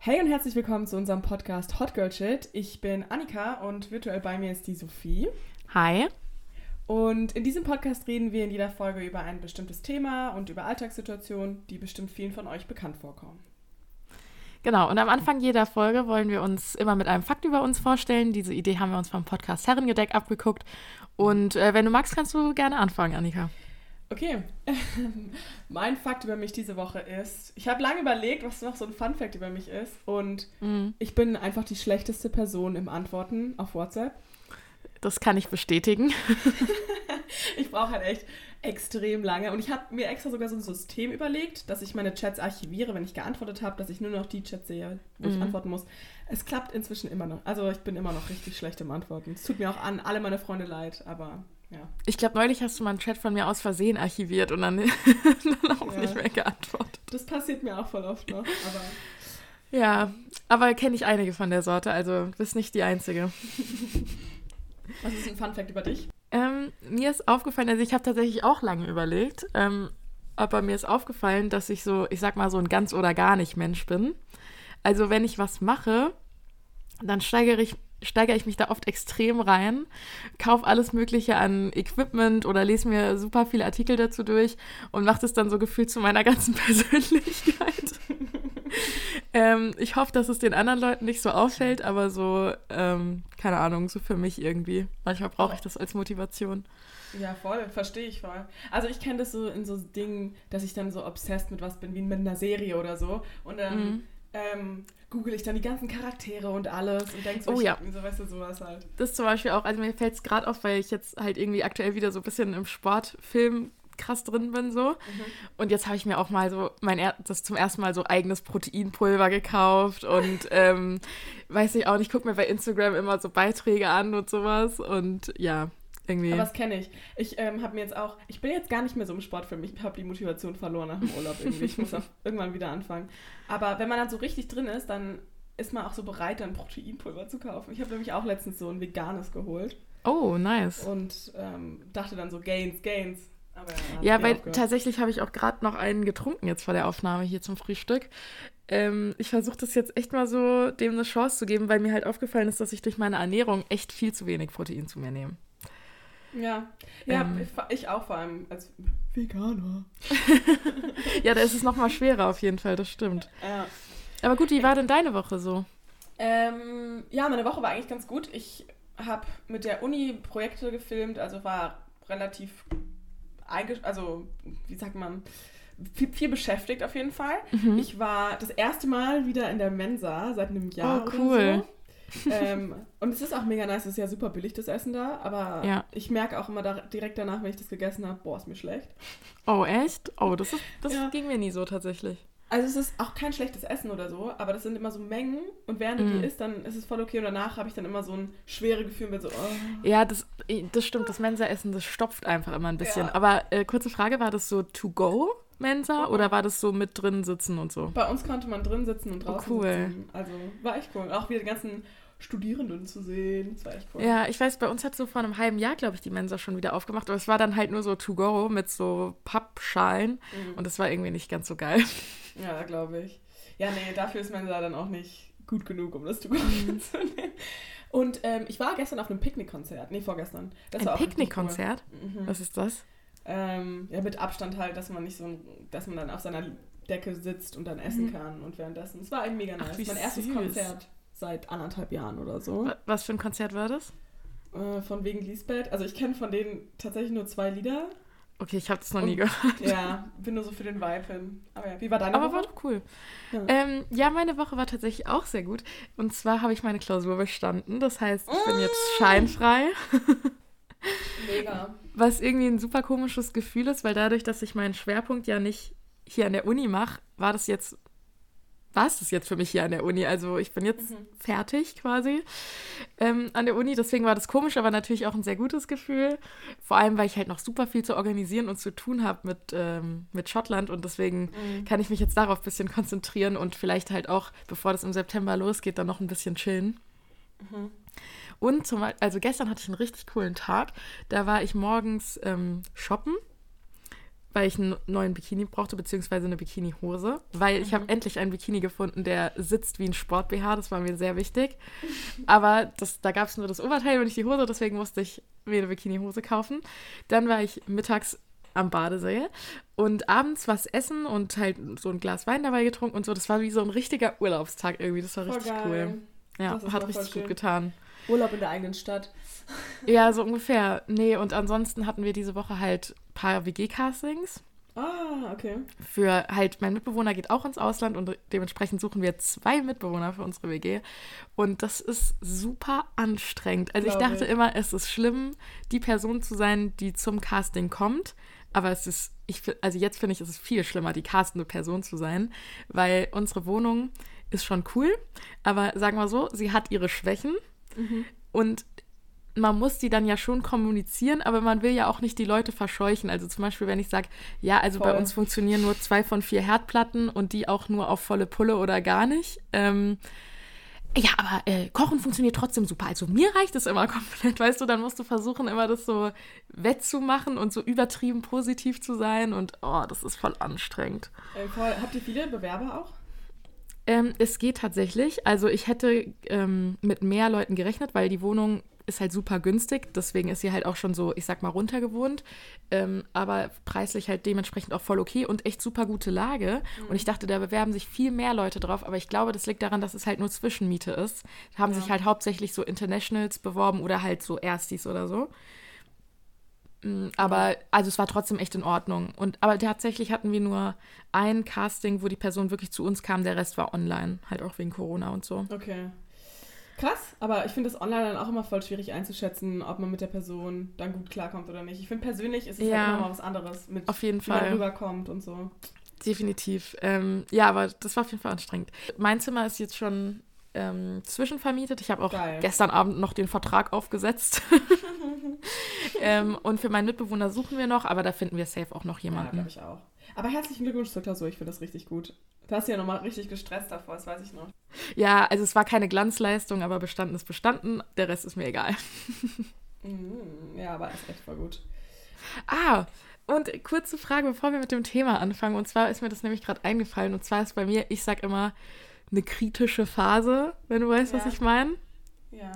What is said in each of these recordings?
Hey und herzlich willkommen zu unserem Podcast Hot Girl Shit. Ich bin Annika und virtuell bei mir ist die Sophie. Hi. Und in diesem Podcast reden wir in jeder Folge über ein bestimmtes Thema und über Alltagssituationen, die bestimmt vielen von euch bekannt vorkommen. Genau, und am Anfang jeder Folge wollen wir uns immer mit einem Fakt über uns vorstellen. Diese Idee haben wir uns vom Podcast Herrengedeck abgeguckt. Und äh, wenn du magst, kannst du gerne anfangen, Annika. Okay, mein Fakt über mich diese Woche ist, ich habe lange überlegt, was noch so ein Fun Fact über mich ist. Und Mhm. ich bin einfach die schlechteste Person im Antworten auf WhatsApp. Das kann ich bestätigen. Ich brauche halt echt extrem lange. Und ich habe mir extra sogar so ein System überlegt, dass ich meine Chats archiviere, wenn ich geantwortet habe, dass ich nur noch die Chats sehe, wo ich Mhm. antworten muss. Es klappt inzwischen immer noch. Also ich bin immer noch richtig schlecht im Antworten. Es tut mir auch an alle meine Freunde leid, aber ja. Ich glaube, neulich hast du mal einen Chat von mir aus Versehen archiviert und dann, dann auch Ja. nicht mehr geantwortet. Das passiert mir auch voll oft noch. Aber Ja, aber kenne ich einige von der Sorte, also bist nicht die Einzige. was ist ein Fun Fact über dich? Ähm, mir ist aufgefallen, also ich habe tatsächlich auch lange überlegt, ähm, aber mir ist aufgefallen, dass ich so, ich sag mal, so ein ganz oder gar nicht Mensch bin. Also wenn ich was mache, dann steigere ich, steigere ich mich da oft extrem rein, kaufe alles Mögliche an Equipment oder lese mir super viele Artikel dazu durch und mache das dann so gefühlt zu meiner ganzen Persönlichkeit. ähm, ich hoffe, dass es den anderen Leuten nicht so auffällt, aber so, ähm, keine Ahnung, so für mich irgendwie. Manchmal brauche ich das als Motivation. Ja, voll, verstehe ich voll. Also ich kenne das so in so Dingen, dass ich dann so obsessed mit was bin, wie mit einer Serie oder so. Und dann Mhm. Ähm, google ich dann die ganzen Charaktere und alles und denke so, Oh ja. so, weißt du, sowas halt. Das zum Beispiel auch, also mir fällt es gerade auf, weil ich jetzt halt irgendwie aktuell wieder so ein bisschen im Sportfilm krass drin bin so. Und jetzt habe ich mir auch mal so mein er das zum ersten Mal so eigenes Proteinpulver gekauft und ähm, weiß ich auch nicht, gucke mir bei Instagram immer so Beiträge an und sowas und ja, irgendwie. Aber das kenne ich. Ich ähm, habe mir jetzt auch, ich bin jetzt gar nicht mehr so im Sportfilm. Ich habe die Motivation verloren nach dem Urlaub irgendwie. Ich muss auch irgendwann wieder anfangen. Aber wenn man dann so richtig drin ist, dann ist man auch so bereit, dann Proteinpulver zu kaufen. Ich habe nämlich auch letztens so ein veganes geholt oh, nice. und ähm, dachte dann so Gains, Gains. Aber ja, weil aufgehört. tatsächlich habe ich auch gerade noch einen getrunken jetzt vor der Aufnahme hier zum Frühstück. Ähm, ich versuche das jetzt echt mal so dem eine Chance zu geben, weil mir halt aufgefallen ist, dass ich durch meine Ernährung echt viel zu wenig Protein zu mir nehme. Ja, ja Ähm. ich, auch vor allem als Veganer. Ja, da ist es nochmal schwerer auf jeden Fall, das stimmt. Ja. Aber gut, wie war denn deine Woche so? Ähm, ja, meine Woche war eigentlich ganz gut. Ich habe mit der Uni Projekte gefilmt, also war relativ also wie sagt man, viel, viel beschäftigt auf jeden Fall. Mhm. Ich war das erste Mal wieder in der Mensa seit einem Jahr. Oh, cool. Oder so. Ähm, und es ist auch mega nice, es ist ja super billig das Essen da, aber Ja. ich merke auch immer da, direkt danach, wenn ich das gegessen habe, boah, ist mir schlecht. Oh, echt? Oh, das, ist, das Ja. ging mir nie so tatsächlich. Also es ist auch kein schlechtes Essen oder so, aber das sind immer so Mengen und während du Mm. die isst, dann ist es voll okay und danach habe ich dann immer so ein schwere Gefühl mit so, oh. Ja, das, das stimmt, das Mensa-Essen, das stopft einfach immer ein bisschen. Ja. Aber äh, kurze Frage, war das so to-go Mensa Mhm. oder war das so mit drin sitzen und so? Bei uns konnte man drin sitzen und Oh, draußen cool. sitzen. Also war echt cool. Auch wieder die ganzen Studierenden zu sehen. Das war echt cool. Ja, ich weiß, bei uns hat so vor einem halben Jahr, glaube ich, die Mensa schon wieder aufgemacht, aber es war dann halt nur so to-go mit so Pappschalen Mhm. und das war irgendwie nicht ganz so geil. Ja, glaube ich. Ja, nee, dafür ist Mensa dann auch nicht gut genug, um das zu Mhm. zu nehmen. Und ähm, ich war gestern auf einem Picknickkonzert. Nee, vorgestern. Das war Ein Picknickkonzert? Cool. Mhm. Was ist das? Ähm, ja, mit Abstand halt, dass man nicht so, ein- dass man dann auf seiner Decke sitzt und dann essen Mhm. kann und währenddessen. Es war eben mega Ach, nice. wie mein erstes süß. Konzert seit anderthalb Jahren oder so. Wa- Was für ein Konzert war das? Äh, von wegen Lisbeth. Also ich kenne von denen tatsächlich nur zwei Lieder. Okay, ich habe das noch Und- nie gehört. Ja, bin nur so für den Vibe hin. Aber ja, wie war deine Aber Woche? war doch cool. Ja. Ähm, ja, meine Woche war tatsächlich auch sehr gut. Und zwar habe ich meine Klausur bestanden. Das heißt, ich bin jetzt scheinfrei. Mega. Was irgendwie ein super komisches Gefühl ist, weil dadurch, dass ich meinen Schwerpunkt ja nicht hier an der Uni mache, war das jetzt, war es das jetzt für mich hier an der Uni. Also ich bin jetzt Mhm. fertig quasi ähm, an der Uni. Deswegen war das komisch, aber natürlich auch ein sehr gutes Gefühl. Vor allem, weil ich halt noch super viel zu organisieren und zu tun habe mit, ähm, mit Schottland und deswegen Mhm. kann ich mich jetzt darauf ein bisschen konzentrieren und vielleicht halt auch, bevor das im September losgeht, dann noch ein bisschen chillen. Mhm. Und zum Beispiel, also gestern hatte ich einen richtig coolen Tag. Da war ich morgens ähm, shoppen, weil ich einen neuen Bikini brauchte, beziehungsweise eine Bikini-Hose, weil ich habe Mhm. endlich einen Bikini gefunden, der sitzt wie ein Sport-BH, das war mir sehr wichtig. Aber das, da gab es nur das Oberteil und nicht die Hose, deswegen musste ich mir eine Bikini-Hose kaufen. Dann war ich mittags am Badesee und abends was essen und halt so ein Glas Wein dabei getrunken und so. Das war wie so ein richtiger Urlaubstag irgendwie, das war Voll richtig geil. cool. Ja, hat richtig gut getan. Urlaub in der eigenen Stadt. Ja, so ungefähr. Nee, und ansonsten hatten wir diese Woche halt paar WG-Castings. Ah, okay. Für halt, mein Mitbewohner geht auch ins Ausland und dementsprechend suchen wir zwei Mitbewohner für unsere WG. Und das ist super anstrengend. Also ich dachte ich. immer, es ist schlimm, die Person zu sein, die zum Casting kommt. Aber es ist, ich, also jetzt finde ich, es ist viel schlimmer, die castende Person zu sein, weil unsere Wohnung ist schon cool, aber sagen wir so, sie hat ihre Schwächen und man muss die dann ja schon kommunizieren, aber man will ja auch nicht die Leute verscheuchen. Also zum Beispiel, wenn ich sage, ja, also bei Voll. uns funktionieren nur zwei von vier Herdplatten und die auch nur auf volle Pulle oder gar nicht. Ähm, ja, aber äh, Kochen funktioniert trotzdem super. Also mir reicht es immer komplett, weißt du, dann musst du versuchen, immer das so wettzumachen und so übertrieben positiv zu sein und oh, das ist voll anstrengend. Äh, voll. Habt ihr viele Bewerber auch? Ähm, es geht tatsächlich. Also ich hätte ähm, mit mehr Leuten gerechnet, weil die Wohnung ist halt super günstig. Deswegen ist sie halt auch schon so, ich sag mal, runtergewohnt. Ähm, aber preislich halt dementsprechend auch voll okay und echt super gute Lage. Und ich dachte, da bewerben sich viel mehr Leute drauf. Aber ich glaube, das liegt daran, dass es halt nur Zwischenmiete ist. Da haben Ja. sich halt hauptsächlich so Internationals beworben oder halt so Erstis oder so. Mm, Aber, also es war trotzdem echt in Ordnung. Und, aber tatsächlich hatten wir nur ein Casting, wo die Person wirklich zu uns kam, der Rest war online. Halt auch wegen Corona und so. Okay. Krass, aber ich finde das online dann auch immer voll schwierig einzuschätzen, ob man mit der Person dann gut klarkommt oder nicht. Ich finde persönlich ist es Ja. halt immer mal was anderes, mit Auf jeden wie man Fall. rüberkommt und so. Definitiv. Ähm, ja, aber das war auf jeden Fall anstrengend. Mein Zimmer ist jetzt schon ähm, zwischenvermietet. Ich habe auch Geil. gestern Abend noch den Vertrag aufgesetzt. ähm, und für meinen Mitbewohner suchen wir noch, aber da finden wir safe auch noch Ja, jemanden. glaube ich auch. Aber herzlichen Glückwunsch zur Klausur, ich finde das richtig gut. Du hast ja nochmal richtig gestresst davor, das weiß ich noch. Ja, also es war keine Glanzleistung, aber bestanden ist bestanden. Der Rest ist mir egal. Mm, ja, aber ist echt voll gut. Ah, und kurze Frage, bevor wir mit dem Thema anfangen. Und zwar ist mir das nämlich gerade eingefallen. Und zwar ist bei mir, ich sag immer, eine kritische Phase, wenn du weißt, was Ja. ich meine. Ja.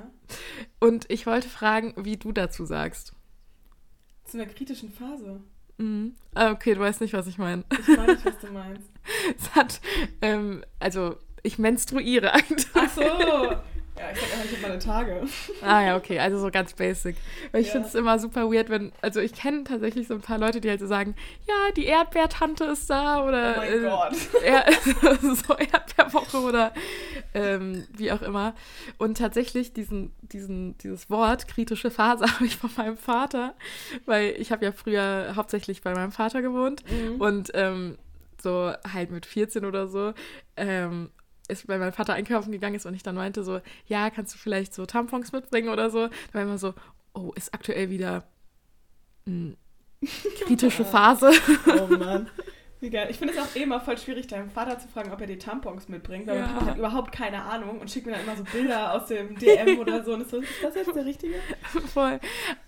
Und ich wollte fragen, wie du dazu sagst. Zu einer kritischen Phase. Mhm. Ah, okay, du weißt nicht, was ich meine. Ich weiß nicht, was du meinst. Es hat, ähm, also ich menstruiere aktuell. Ach so. Ja, ich sag einfach, ich habe meine Tage. Ah ja, okay, also so ganz basic. Weil ich Ja. finde es immer super weird, wenn, also ich kenne tatsächlich so ein paar Leute, die halt so sagen, ja, die Erdbeertante ist da oder Oh mein äh, Gott. Er, so Erdbeerwoche oder ähm, wie auch immer. Und tatsächlich diesen, diesen, dieses Wort, kritische Phase, habe ich von meinem Vater, weil ich habe ja früher hauptsächlich bei meinem Vater gewohnt Mhm. und ähm, so halt mit 14 oder so ähm, ist bei meinem Vater einkaufen gegangen ist und ich dann meinte so, ja, kannst du vielleicht so Tampons mitbringen oder so. Da war immer so, oh, ist aktuell wieder mh, kritische Phase. Oh Mann. Wie geil. Ich finde es auch eh immer voll schwierig, deinem Vater zu fragen, ob er die Tampons mitbringt, weil Ja. mein Papa hat überhaupt keine Ahnung und schickt mir dann immer so Bilder aus dem DM oder so. Und ist so, ist das jetzt der Richtige? Voll.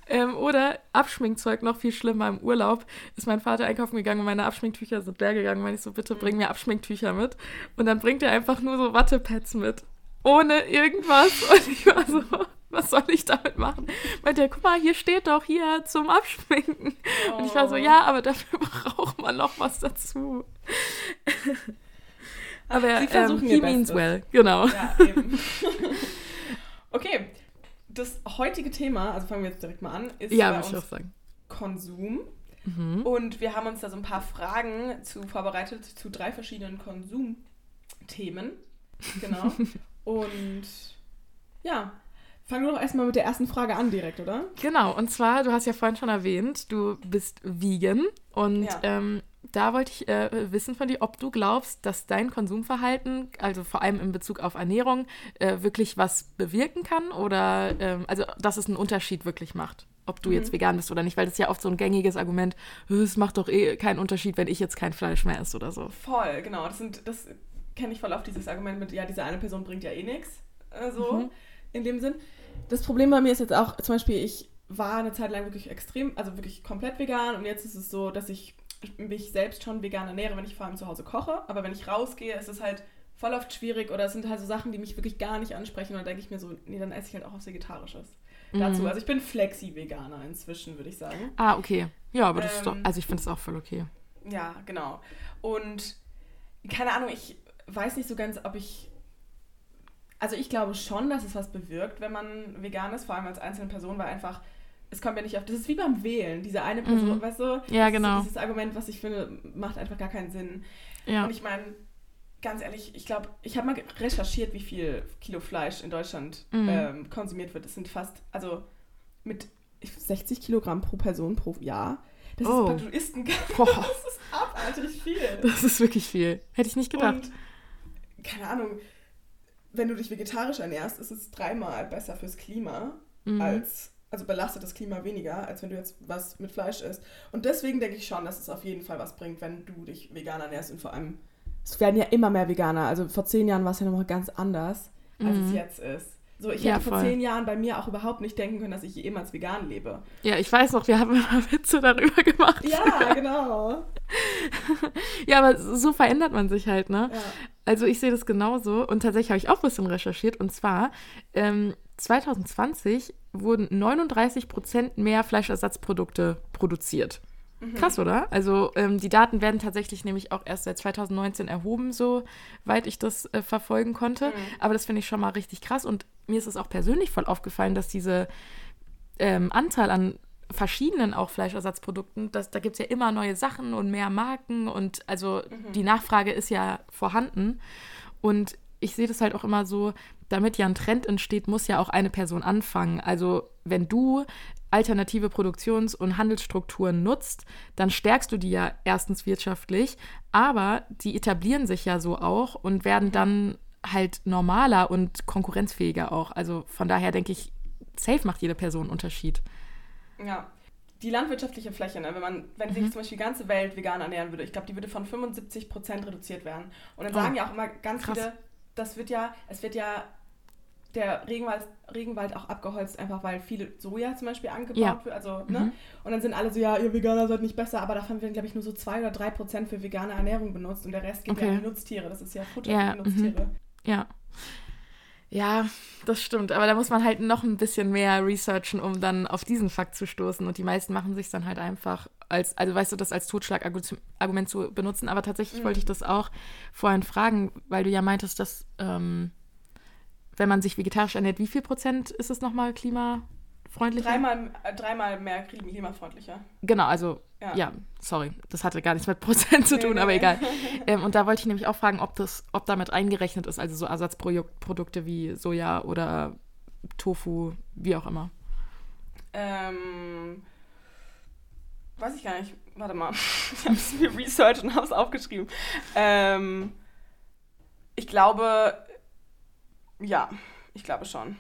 Ähm, oder Abschminkzeug, noch viel schlimmer im Urlaub, ist mein Vater einkaufen gegangen und meine Abschminktücher sind leer gegangen. Meinte ich so, bitte bring mir Abschminktücher mit. Und dann bringt er einfach nur so Wattepads mit. Ohne irgendwas. Und ich war so, was soll ich damit machen? Meinte er, guck mal, hier steht doch hier zum Abschminken. Und ich war so, Oh. ja, aber dafür braucht man noch was dazu. aber Sie ähm, versuchen he ihr means Bestes. well, genau. Ja, okay. Das heutige Thema, also fangen wir jetzt direkt mal an, ist Ja. Konsum. Mhm. Und wir haben uns da so ein paar Fragen zu vorbereitet zu drei verschiedenen Konsumthemen. Genau. Und ja, fangen wir doch erstmal mit der ersten Frage an direkt, oder? Genau, und zwar, du hast ja vorhin schon erwähnt, du bist vegan und Ja. ähm, da wollte ich äh, wissen von dir, ob du glaubst, dass dein Konsumverhalten, also vor allem in Bezug auf Ernährung, äh, wirklich was bewirken kann oder ähm, also dass es einen Unterschied wirklich macht, ob du Mhm. jetzt vegan bist oder nicht, weil das ist ja oft so ein gängiges Argument, "Äh, es macht doch eh keinen Unterschied, wenn ich jetzt kein Fleisch mehr esse oder so. Voll, genau. Das, sind, das kenne ich voll auf dieses Argument mit, ja, diese eine Person bringt ja eh nichts. Äh, so, Mhm. In dem Sinn. Das Problem bei mir ist jetzt auch, zum Beispiel, ich war eine Zeit lang wirklich extrem, also wirklich komplett vegan und jetzt ist es so, dass ich mich selbst schon vegan ernähre, wenn ich vor allem zu Hause koche. Aber wenn ich rausgehe, ist es halt voll oft schwierig oder es sind halt so Sachen, die mich wirklich gar nicht ansprechen. Und dann denke ich mir so, nee, dann esse ich halt auch was Vegetarisches. Mhm. Dazu. Also ich bin Flexi-Veganer inzwischen, würde ich sagen. Ah, okay. Ja, aber das ähm, ist doch, ähm, also ich finde es auch voll okay. Ja, genau. Und keine Ahnung, ich weiß nicht so ganz, ob ich. Also ich glaube schon, dass es was bewirkt, wenn man vegan ist, vor allem als einzelne Person, weil einfach es kommt ja nicht auf. Das ist wie beim Wählen. Diese eine Person, mhm. weißt du? Ja, genau. Dieses Argument, was ich finde, macht einfach gar keinen Sinn. Ja. Und ich meine, ganz ehrlich, ich glaube, ich habe mal recherchiert, wie viel Kilo Fleisch in Deutschland mhm. ähm, konsumiert wird. Das sind fast, also mit 60 Kilogramm pro Person pro Jahr. Das oh. ist, du isst ein Boah. Das ist abartig viel. Das ist wirklich viel. Hätte ich nicht gedacht. Und, keine Ahnung, wenn du dich vegetarisch ernährst, ist es dreimal besser fürs Klima mhm. als also belastet das Klima weniger, als wenn du jetzt was mit Fleisch isst. Und deswegen denke ich schon, dass es auf jeden Fall was bringt, wenn du dich vegan ernährst und vor allem, es werden ja immer mehr Veganer. Also vor zehn Jahren war es ja noch mal ganz anders, als mhm. es jetzt ist. So, ich ja, hätte vor voll. zehn Jahren bei mir auch überhaupt nicht denken können, dass ich jemals vegan lebe. Ja, ich weiß noch, wir haben immer Witze darüber gemacht. Ja, genau. ja, aber so verändert man sich halt, ne? Ja. Also ich sehe das genauso und tatsächlich habe ich auch ein bisschen recherchiert und zwar ähm, 2020 wurden 39 Prozent mehr Fleischersatzprodukte produziert. Mhm. Krass, oder? Also ähm, die Daten werden tatsächlich nämlich auch erst seit 2019 erhoben, soweit ich das äh, verfolgen konnte. Mhm. Aber das finde ich schon mal richtig krass. Und mir ist es auch persönlich voll aufgefallen, dass diese ähm, Anzahl an verschiedenen auch Fleischersatzprodukten, das, da gibt es ja immer neue Sachen und mehr Marken und also mhm. die Nachfrage ist ja vorhanden. Und ich sehe das halt auch immer so, damit ja ein Trend entsteht, muss ja auch eine Person anfangen. Also wenn du alternative Produktions- und Handelsstrukturen nutzt, dann stärkst du die ja erstens wirtschaftlich, aber die etablieren sich ja so auch und werden dann halt normaler und konkurrenzfähiger auch. Also von daher denke ich, safe macht jede Person einen Unterschied. Ja. Die landwirtschaftliche Fläche, ne? wenn man, wenn mhm. sich zum Beispiel die ganze Welt vegan ernähren würde, ich glaube, die würde von 75 Prozent reduziert werden. Und dann oh. sagen ja auch immer ganz Krass. viele, das wird ja, es wird ja der Regenwald, Regenwald auch abgeholzt, einfach weil viel Soja zum Beispiel angebaut ja. wird. Also, ne? Mhm. Und dann sind alle so, ja, ihr Veganer seid nicht besser, aber davon werden, glaube ich, nur so zwei oder drei Prozent für vegane Ernährung benutzt und der Rest geht okay. ja an die Nutztiere. Das ist ja Futter ja. für die Nutztiere. Mhm. Ja. Ja, das stimmt. Aber da muss man halt noch ein bisschen mehr researchen, um dann auf diesen Fakt zu stoßen. Und die meisten machen sich dann halt einfach als, also weißt du, das als Totschlagargument zu benutzen. Aber tatsächlich mhm. wollte ich das auch vorhin fragen, weil du ja meintest, dass ähm, wenn man sich vegetarisch ernährt, wie viel Prozent ist es nochmal klimafreundlicher? Dreimal, äh, dreimal mehr klimafreundlicher. Genau, also ja. ja. sorry, das hatte gar nichts mit Prozent zu tun, nee, aber nee. egal. ähm, und da wollte ich nämlich auch fragen, ob das, ob damit eingerechnet ist, also so Ersatzprodukte wie Soja oder Tofu, wie auch immer. Ähm, weiß ich gar nicht. Warte mal. ich habe es mir researched und habe es aufgeschrieben. Ähm, ich glaube, ja, ich glaube schon.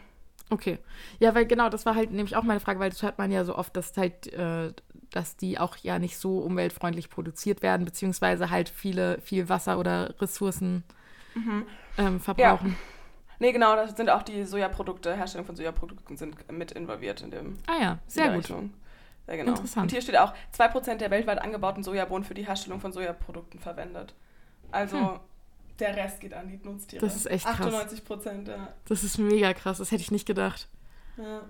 Okay. Ja, weil genau, das war halt nämlich auch meine Frage, weil das hört man ja so oft, dass halt, äh, dass die auch ja nicht so umweltfreundlich produziert werden, beziehungsweise halt viele, viel Wasser oder Ressourcen mhm. ähm, verbrauchen. Ja. Nee, genau, das sind auch die Sojaprodukte, Herstellung von Sojaprodukten sind mit involviert in dem. Ah ja, sehr gut. Ja, genau. Interessant. Und hier steht auch, 2% der weltweit angebauten Sojabohnen für die Herstellung von Sojaprodukten verwendet. Also hm. Der Rest geht an die Nutztiere. Das ist echt krass. 98 Prozent, ja. Das ist mega krass, das hätte ich nicht gedacht. Ja.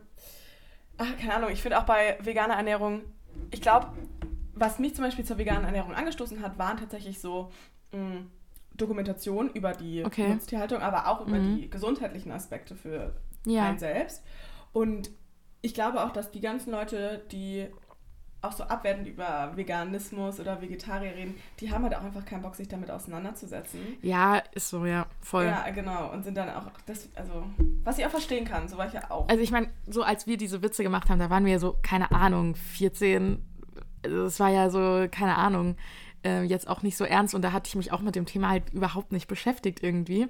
Ach, keine Ahnung, ich finde auch bei veganer Ernährung, ich glaube, was mich zum Beispiel zur veganen Ernährung angestoßen hat, waren tatsächlich so mh, mm, Dokumentationen über die okay. Nutztierhaltung, aber auch über mhm. die gesundheitlichen Aspekte für ja. einen selbst. Und ich glaube auch, dass die ganzen Leute, die auch so abwertend über Veganismus oder Vegetarier reden, die haben halt auch einfach keinen Bock, sich damit auseinanderzusetzen. Ja, ist so, ja, voll. Ja, genau. Und sind dann auch, das, also, was ich auch verstehen kann, so war ich ja auch. Also ich meine, so als wir diese Witze gemacht haben, da waren wir ja so, keine Ahnung, 14, also das war ja so, keine Ahnung, äh, jetzt auch nicht so ernst und da hatte ich mich auch mit dem Thema halt überhaupt nicht beschäftigt irgendwie.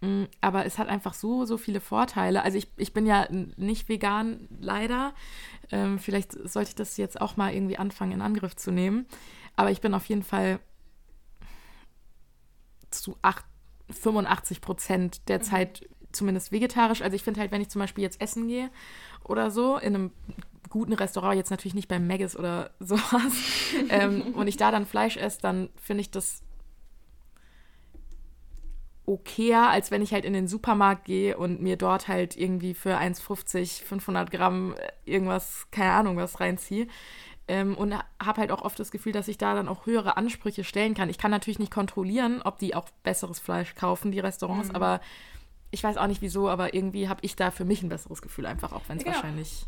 Mm, aber es hat einfach so, so viele Vorteile. Also ich, ich bin ja nicht vegan, leider. Ähm, vielleicht sollte ich das jetzt auch mal irgendwie anfangen in Angriff zu nehmen. Aber ich bin auf jeden Fall zu 8, 85 Prozent der mhm. Zeit zumindest vegetarisch. Also ich finde halt, wenn ich zum Beispiel jetzt essen gehe oder so, in einem guten Restaurant, jetzt natürlich nicht beim Maggis oder sowas, ähm, und ich da dann Fleisch esse, dann finde ich das okayer, als wenn ich halt in den Supermarkt gehe und mir dort halt irgendwie für 1,50, 500 Gramm äh, irgendwas, keine Ahnung, was reinziehe. Ähm, und habe halt auch oft das Gefühl, dass ich da dann auch höhere Ansprüche stellen kann. Ich kann natürlich nicht kontrollieren, ob die auch besseres Fleisch kaufen, die Restaurants, mhm. aber ich weiß auch nicht wieso, aber irgendwie habe ich da für mich ein besseres Gefühl, einfach auch wenn es genau. wahrscheinlich.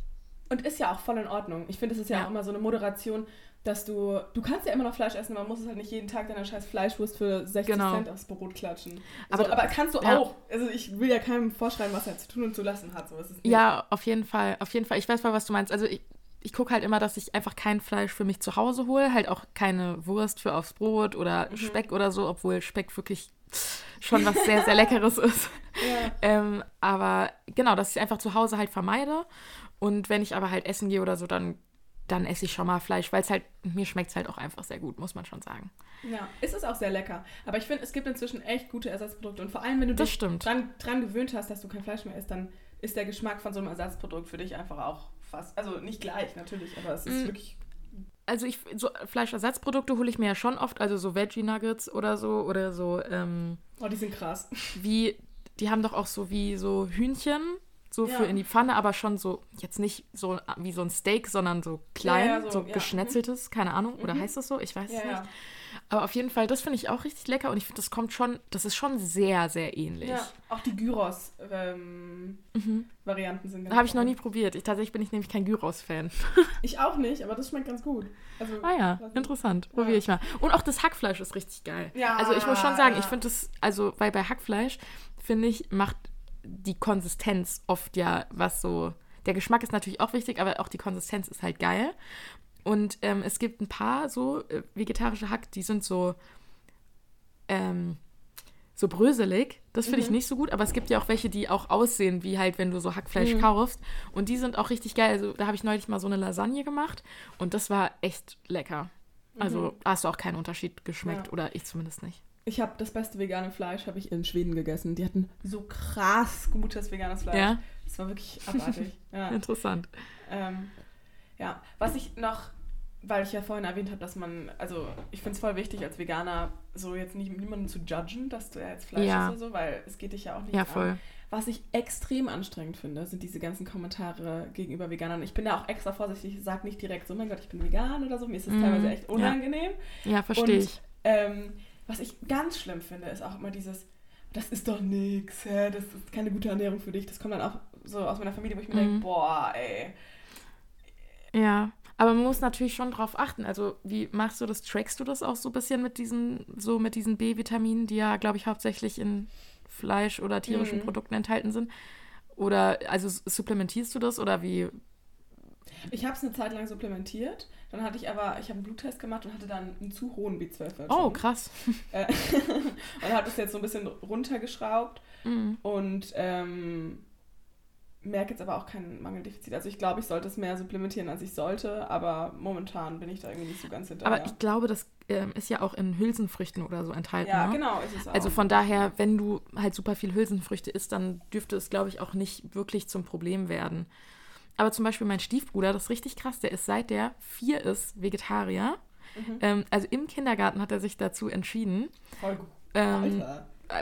Und ist ja auch voll in Ordnung. Ich finde, es ist ja, ja, auch immer so eine Moderation, dass du, du kannst ja immer noch Fleisch essen, man muss es halt nicht jeden Tag deine scheiß Fleischwurst für 60 genau. Cent aufs Brot klatschen. Aber, so, aber kannst du ja. auch. Also ich will ja keinem vorschreiben, was er zu tun und zu lassen hat. So ist es nicht. Ja, auf jeden Fall, auf jeden Fall. Ich weiß mal, was du meinst. Also ich, ich gucke halt immer, dass ich einfach kein Fleisch für mich zu Hause hole, halt auch keine Wurst für aufs Brot oder mhm. Speck oder so, obwohl Speck wirklich schon was sehr, sehr Leckeres ist. Ja. Ähm, aber genau, dass ich einfach zu Hause halt vermeide. Und wenn ich aber halt essen gehe oder so, dann dann esse ich schon mal Fleisch, weil es halt, mir schmeckt es halt auch einfach sehr gut, muss man schon sagen. Ja, ist es auch sehr lecker. Aber ich finde, es gibt inzwischen echt gute Ersatzprodukte. Und vor allem, wenn du dich dran, dran gewöhnt hast, dass du kein Fleisch mehr isst, dann ist der Geschmack von so einem Ersatzprodukt für dich einfach auch fast, also nicht gleich natürlich, aber es ist mm. wirklich also ich so Fleischersatzprodukte hole ich mir ja schon oft, also so Veggie Nuggets oder so oder so. Ähm, oh, die sind krass. Wie die haben doch auch so wie so Hühnchen so ja. für in die Pfanne, aber schon so, jetzt nicht so wie so ein Steak, sondern so klein, ja, ja, so, so geschnetzeltes, keine Ahnung, oder mhm. heißt das so? Ich weiß es nicht. Aber auf jeden Fall, das finde ich auch richtig lecker und ich finde, das kommt schon, das ist schon sehr, sehr ähnlich. Ja, auch die Gyros-Varianten ähm, mhm. sind ganz Habe ich noch nie probiert. Ich, tatsächlich bin ich nämlich kein Gyros-Fan. ich auch nicht, aber das schmeckt ganz gut. Also, ah ja, interessant. Probiere ich mal. Und auch das Hackfleisch ist richtig geil. Ja. Also ich muss schon sagen, ich finde das, also, weil bei Hackfleisch, finde ich, macht die Konsistenz oft ja, was so. Der Geschmack ist natürlich auch wichtig, aber auch die Konsistenz ist halt geil. Und ähm, es gibt ein paar so äh, vegetarische Hack, die sind so, ähm, so bröselig. Das finde mhm. ich nicht so gut, aber es gibt ja auch welche, die auch aussehen, wie halt, wenn du so Hackfleisch mhm. kaufst. Und die sind auch richtig geil. Also da habe ich neulich mal so eine Lasagne gemacht und das war echt lecker. Also mhm. hast du auch keinen Unterschied geschmeckt ja. oder ich zumindest nicht. Ich habe das beste vegane Fleisch habe ich in Schweden gegessen. Die hatten so krass gutes veganes Fleisch. Ja? Das war wirklich abartig. Ja. Interessant. Ähm, ja, was ich noch, weil ich ja vorhin erwähnt habe, dass man, also ich finde es voll wichtig als Veganer, so jetzt nicht niemanden zu judgen, dass du jetzt Fleisch ja. isst oder so, weil es geht dich ja auch nicht ja, voll. An. Was ich extrem anstrengend finde, sind diese ganzen Kommentare gegenüber Veganern. Ich bin da auch extra vorsichtig, ich sage nicht direkt so, mein Gott, ich bin vegan oder so. Mir ist das mm, teilweise echt unangenehm. Ja, ja verstehe ich. Ähm, was ich ganz schlimm finde, ist auch immer dieses, das ist doch nix, hä? das ist keine gute Ernährung für dich. Das kommt dann auch so aus meiner Familie, wo ich mir mhm. denke, boah, ey. Ja, aber man muss natürlich schon drauf achten. Also, wie machst du das? Trackst du das auch so ein bisschen mit diesen, so mit diesen B-Vitaminen, die ja, glaube ich, hauptsächlich in Fleisch oder tierischen mhm. Produkten enthalten sind? Oder, also supplementierst du das oder wie? Ich habe es eine Zeit lang supplementiert. Dann hatte ich aber, ich habe einen Bluttest gemacht und hatte dann einen zu hohen B12. Oh, krass. Äh, und habe das jetzt so ein bisschen runtergeschraubt mhm. und ähm, merke jetzt aber auch kein Mangeldefizit. Also ich glaube, ich sollte es mehr supplementieren, als ich sollte, aber momentan bin ich da irgendwie nicht so ganz hinterher. Aber ich glaube, das ähm, ist ja auch in Hülsenfrüchten oder so enthalten. Ja, ne? genau, ist es auch. Also von daher, wenn du halt super viel Hülsenfrüchte isst, dann dürfte es, glaube ich, auch nicht wirklich zum Problem werden. Aber zum Beispiel mein Stiefbruder, das ist richtig krass, der ist seit der vier ist Vegetarier. Mhm. Ähm, also im Kindergarten hat er sich dazu entschieden. Voll gut. Ähm,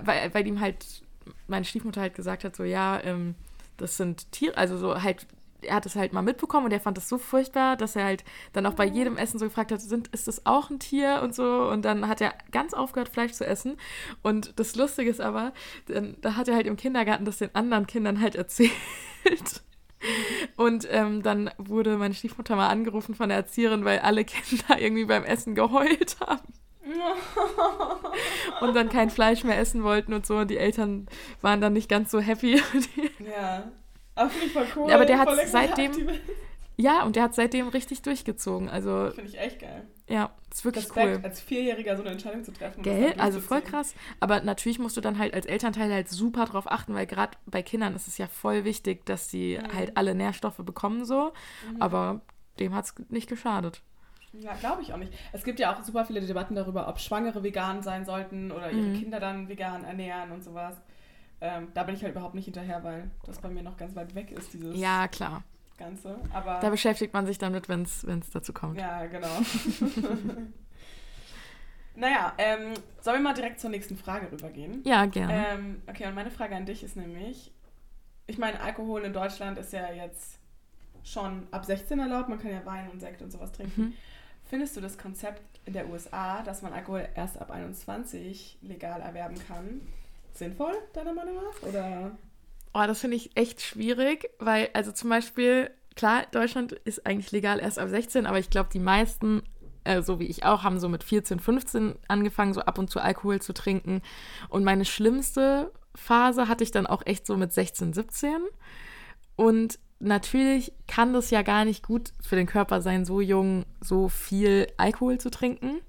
weil, weil ihm halt meine Stiefmutter halt gesagt hat, so ja, ähm, das sind Tiere, also so halt, er hat es halt mal mitbekommen und er fand das so furchtbar, dass er halt dann auch bei jedem Essen so gefragt hat, sind, ist das auch ein Tier und so und dann hat er ganz aufgehört, Fleisch zu essen und das Lustige ist aber, dann, da hat er halt im Kindergarten das den anderen Kindern halt erzählt und ähm, dann wurde meine Stiefmutter mal angerufen von der Erzieherin, weil alle Kinder irgendwie beim Essen geheult haben. und dann kein Fleisch mehr essen wollten und so. Und die Eltern waren dann nicht ganz so happy. ja. Aber cool. Aber der hat seitdem. Ja, und der hat seitdem richtig durchgezogen. Also. Finde ich echt geil. Ja, ist wirklich Respekt, cool. als Vierjähriger so eine Entscheidung zu treffen. Gell? Also voll krass. Aber natürlich musst du dann halt als Elternteil halt super drauf achten, weil gerade bei Kindern ist es ja voll wichtig, dass sie mhm. halt alle Nährstoffe bekommen so. Mhm. Aber dem hat es nicht geschadet. Ja, glaube ich auch nicht. Es gibt ja auch super viele Debatten darüber, ob Schwangere vegan sein sollten oder ihre mhm. Kinder dann vegan ernähren und sowas. Ähm, da bin ich halt überhaupt nicht hinterher, weil das bei mir noch ganz weit weg ist, dieses. Ja, klar. Ganze. Aber Da beschäftigt man sich damit, wenn es dazu kommt. ja, genau. naja, ähm, sollen wir mal direkt zur nächsten Frage rübergehen? Ja, gerne. Ähm, okay, und meine Frage an dich ist nämlich, ich meine, Alkohol in Deutschland ist ja jetzt schon ab 16 erlaubt, man kann ja Wein und Sekt und sowas trinken. Mhm. Findest du das Konzept in der USA, dass man Alkohol erst ab 21 legal erwerben kann, sinnvoll, deiner Meinung nach? Oder? Oh, das finde ich echt schwierig, weil, also zum Beispiel, klar, Deutschland ist eigentlich legal erst ab 16, aber ich glaube, die meisten, äh, so wie ich auch, haben so mit 14, 15 angefangen, so ab und zu Alkohol zu trinken. Und meine schlimmste Phase hatte ich dann auch echt so mit 16, 17. Und natürlich kann das ja gar nicht gut für den Körper sein, so jung so viel Alkohol zu trinken.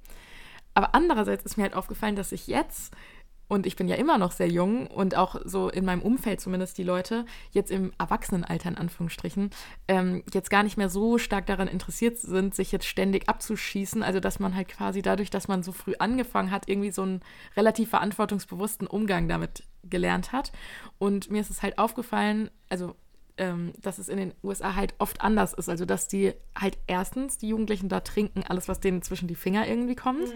Aber andererseits ist mir halt aufgefallen, dass ich jetzt, und ich bin ja immer noch sehr jung und auch so in meinem Umfeld zumindest die Leute, jetzt im Erwachsenenalter in Anführungsstrichen, ähm, jetzt gar nicht mehr so stark daran interessiert sind, sich jetzt ständig abzuschießen. Also dass man halt quasi dadurch, dass man so früh angefangen hat, irgendwie so einen relativ verantwortungsbewussten Umgang damit gelernt hat. Und mir ist es halt aufgefallen, also ähm, dass es in den USA halt oft anders ist. Also, dass die halt erstens, die Jugendlichen da trinken, alles, was denen zwischen die Finger irgendwie kommt.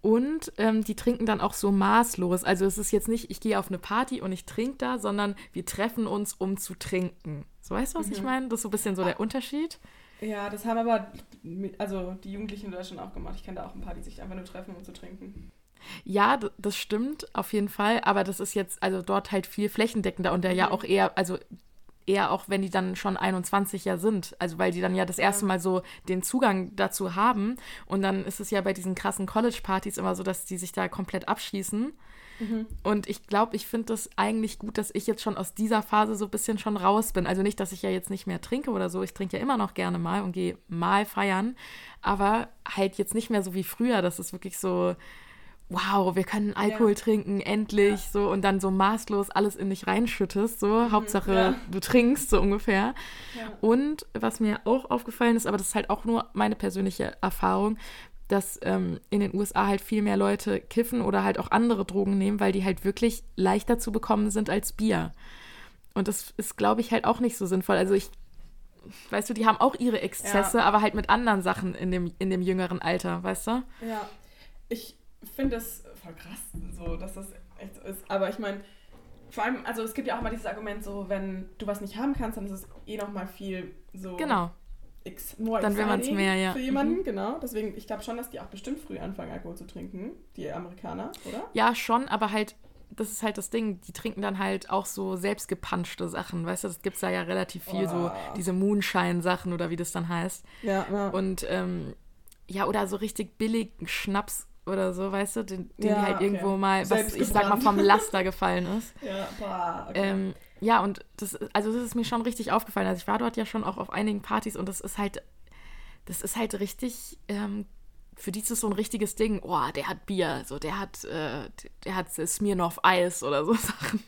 Und ähm, die trinken dann auch so maßlos. Also es ist jetzt nicht, ich gehe auf eine Party und ich trinke da, sondern wir treffen uns, um zu trinken. So weißt du, was ich meine? Das ist so ein bisschen so der Unterschied. Ja, das haben aber also die Jugendlichen in Deutschland auch gemacht. Ich kenne da auch ein paar, die sich einfach nur treffen, um zu trinken. Ja, das stimmt auf jeden Fall, aber das ist jetzt also dort halt viel flächendeckender und der ja Mhm. auch eher, also eher auch wenn die dann schon 21 ja sind, also weil die dann ja das erste Mal so den Zugang dazu haben und dann ist es ja bei diesen krassen College-Partys immer so, dass die sich da komplett abschießen. Und ich glaube, ich finde das eigentlich gut, dass ich jetzt schon aus dieser Phase so ein bisschen schon raus bin. Also nicht, dass ich ja jetzt nicht mehr trinke oder so. Ich trinke ja immer noch gerne mal und gehe mal feiern. Aber halt jetzt nicht mehr so wie früher. Das ist wirklich so, wow, wir können Alkohol Ja. trinken, endlich. Ja. So und dann so maßlos alles in dich reinschüttest. So, Hauptsache ja. du trinkst, so ungefähr. Und was mir auch aufgefallen ist, aber das ist halt auch nur meine persönliche Erfahrung, dass ähm, in den USA halt viel mehr Leute kiffen oder halt auch andere Drogen nehmen, weil die halt wirklich leichter zu bekommen sind als Bier. Und das ist, glaube ich, halt auch nicht so sinnvoll. Also ich, weißt du, die haben auch ihre Exzesse, aber halt mit anderen Sachen in dem, in dem jüngeren Alter, weißt du? Ja, ich finde das voll krass, so, dass das echt so ist. Aber ich meine, vor allem, also es gibt ja auch immer dieses Argument, so, wenn du was nicht haben kannst, dann ist es eh nochmal viel so. Genau. Ex Dann will man's exciting mehr, ja. Für jemanden, genau. Deswegen, ich glaube schon, dass die auch bestimmt früh anfangen, Alkohol zu trinken, die Amerikaner, oder? Ja, schon, aber halt, das ist halt das Ding, die trinken dann halt auch so selbstgepanschte Sachen, weißt du, das gibt es da ja relativ viel, so Oh. diese Moonshine-Sachen oder wie das dann heißt. Ja, ja. Und ähm, ja, oder so richtig billigen Schnaps oder so, weißt du, den, den Ja, die halt okay. irgendwo mal, was ich sag mal vom Laster gefallen ist. ja, boah, okay. Ähm, ja, und das, also das ist mir schon richtig aufgefallen. Also ich war dort ja schon auch auf einigen Partys und das ist halt, das ist halt richtig, ähm, für die ist es so ein richtiges Ding. Oh, der hat Bier, so der hat, äh, der hat Smirnoff Eis oder so Sachen.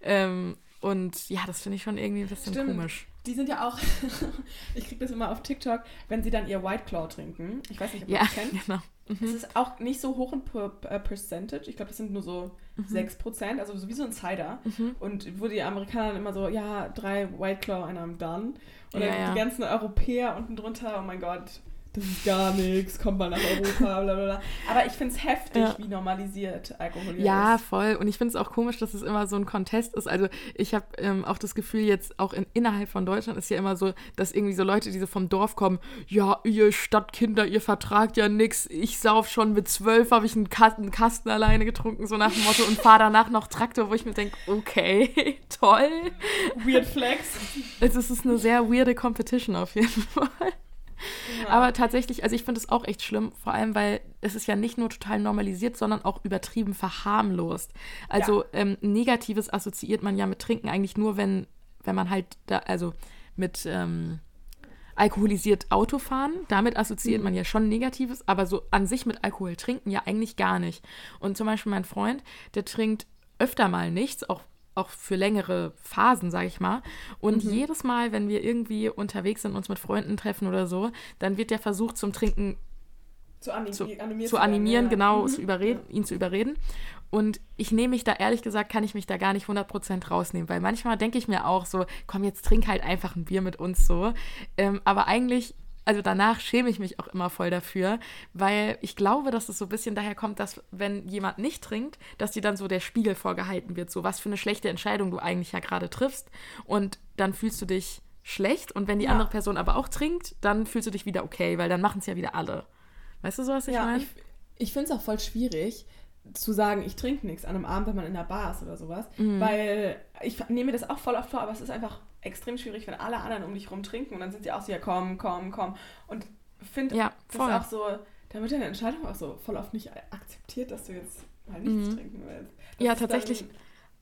Ähm, und ja, das finde ich schon irgendwie ein bisschen Stimmt. komisch. Die sind ja auch, ich kriege das immer auf TikTok, wenn sie dann ihr White Claw trinken. Ich weiß nicht, ob ihr Ja, das kennt. genau. Es ist auch nicht so hoch in per, äh, Percentage. Ich glaube, das sind nur so Mhm. 6%, also so wie so ein Cider. Und wo die Amerikaner dann immer so, ja, drei White Claw, einer am Done. Und Ja, dann ja. die ganzen Europäer unten drunter, oh mein Gott, das ist gar nichts, kommt mal nach Europa, bla bla bla. Aber ich finde es heftig, Ja. wie normalisiert Alkohol Ja, ist. voll. Und ich finde es auch komisch, dass es immer so ein Contest ist. Also ich habe ähm, auch das Gefühl, jetzt auch in, innerhalb von Deutschland ist ja immer so, dass irgendwie so Leute, die so vom Dorf kommen, ja, ihr Stadtkinder, ihr vertragt ja nix. Ich sauf schon mit zwölf, habe ich einen Kasten, einen Kasten alleine getrunken, so nach dem Motto, und fahre danach noch Traktor, wo ich mir denke, okay, toll. Weird Flex. Also es ist eine sehr weirde Competition auf jeden Fall. Ja. Aber tatsächlich, also ich finde es auch echt schlimm, vor allem, weil es ist ja nicht nur total normalisiert, sondern auch übertrieben verharmlost. Also ähm, Negatives assoziiert man ja mit Trinken eigentlich nur, wenn, wenn man halt da, also mit ähm, alkoholisiert Autofahren, damit assoziiert man ja schon Negatives, aber so an sich mit Alkohol trinken ja eigentlich gar nicht. Und zum Beispiel mein Freund, der trinkt öfter mal nichts, auch auch für längere Phasen, sage ich mal. Und jedes Mal, wenn wir irgendwie unterwegs sind, uns mit Freunden treffen oder so, dann wird der versucht zum Trinken zu, anim zu, zu werden, animieren, ja. genau, Mhm. zu überreden, ihn zu überreden. Und ich nehme mich da, ehrlich gesagt, kann ich mich da gar nicht 100% rausnehmen, weil manchmal denke ich mir auch so, komm, jetzt trink halt einfach ein Bier mit uns so. Ähm, aber eigentlich also danach schäme ich mich auch immer voll dafür, weil ich glaube, dass es so ein bisschen daher kommt, dass wenn jemand nicht trinkt, dass dir dann so der Spiegel vorgehalten wird, so was für eine schlechte Entscheidung du eigentlich ja gerade triffst und dann fühlst du dich schlecht und wenn die ja. andere Person aber auch trinkt, dann fühlst du dich wieder okay, weil dann machen es ja wieder alle. Weißt du so, was ich ja, meine? Ich, ich finde es auch voll schwierig, zu sagen, ich trinke nichts an einem Abend, wenn man in der Bar ist oder sowas. Mhm. Weil ich nehme mir das auch voll oft vor, aber es ist einfach extrem schwierig, wenn alle anderen um dich rum trinken und dann sind sie auch so, ja komm, komm, komm. Und finde ja, das auch so, da wird deine Entscheidung auch so voll oft nicht akzeptiert, dass du jetzt mal nichts mhm. trinken willst. Das ja, tatsächlich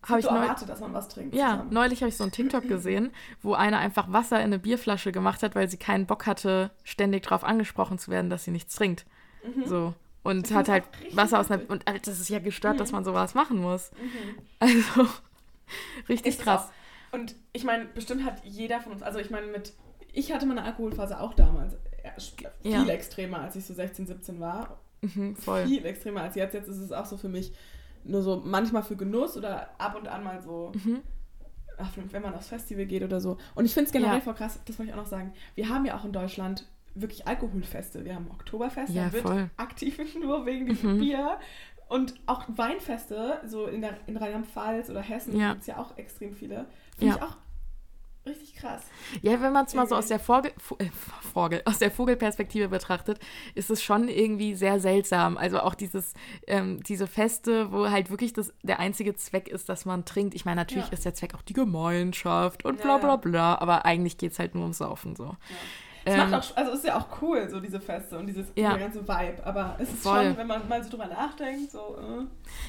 habe ich erwartet, dass man was trinkt. Ja, zusammen. neulich habe ich so ein TikTok gesehen, wo einer einfach Wasser in eine Bierflasche gemacht hat, weil sie keinen Bock hatte, ständig darauf angesprochen zu werden, dass sie nichts trinkt. Mhm. So. Und hat halt Wasser aus einer. Und das ist ja gestört, mhm. dass man sowas machen muss. Mhm. Also, richtig ist krass. Und ich meine, bestimmt hat jeder von uns, also ich meine, mit, ich hatte meine Alkoholphase auch damals viel ja. extremer, als ich so 16, 17 war. Mhm, voll. Viel extremer als jetzt. Jetzt ist es auch so für mich nur so manchmal für Genuss oder ab und an mal so, mhm. ach, wenn man aufs Festival geht oder so. Und ich finde es generell ja. voll krass, das wollte ich auch noch sagen. Wir haben ja auch in Deutschland wirklich Alkoholfeste. Wir haben Oktoberfest, ja, wird voll. aktiv nur wegen dem mhm. Bier. Und auch Weinfeste, so in, der, in Rheinland-Pfalz oder Hessen ja. gibt es ja auch extrem viele. Finde ja. ich auch richtig krass. Ja, wenn man es mal so aus der, Vogel, äh, Vogel, aus der Vogelperspektive betrachtet, ist es schon irgendwie sehr seltsam. Also auch dieses, ähm, diese Feste, wo halt wirklich das, der einzige Zweck ist, dass man trinkt. Ich meine, natürlich ja. ist der Zweck auch die Gemeinschaft und bla bla bla, aber eigentlich geht es halt nur ums Saufen so. Es ähm, macht auch, also ist ja auch cool, so diese Feste und dieses ja. ganze Vibe, aber es ist Voll. schon, wenn man mal so drüber nachdenkt, so. Äh.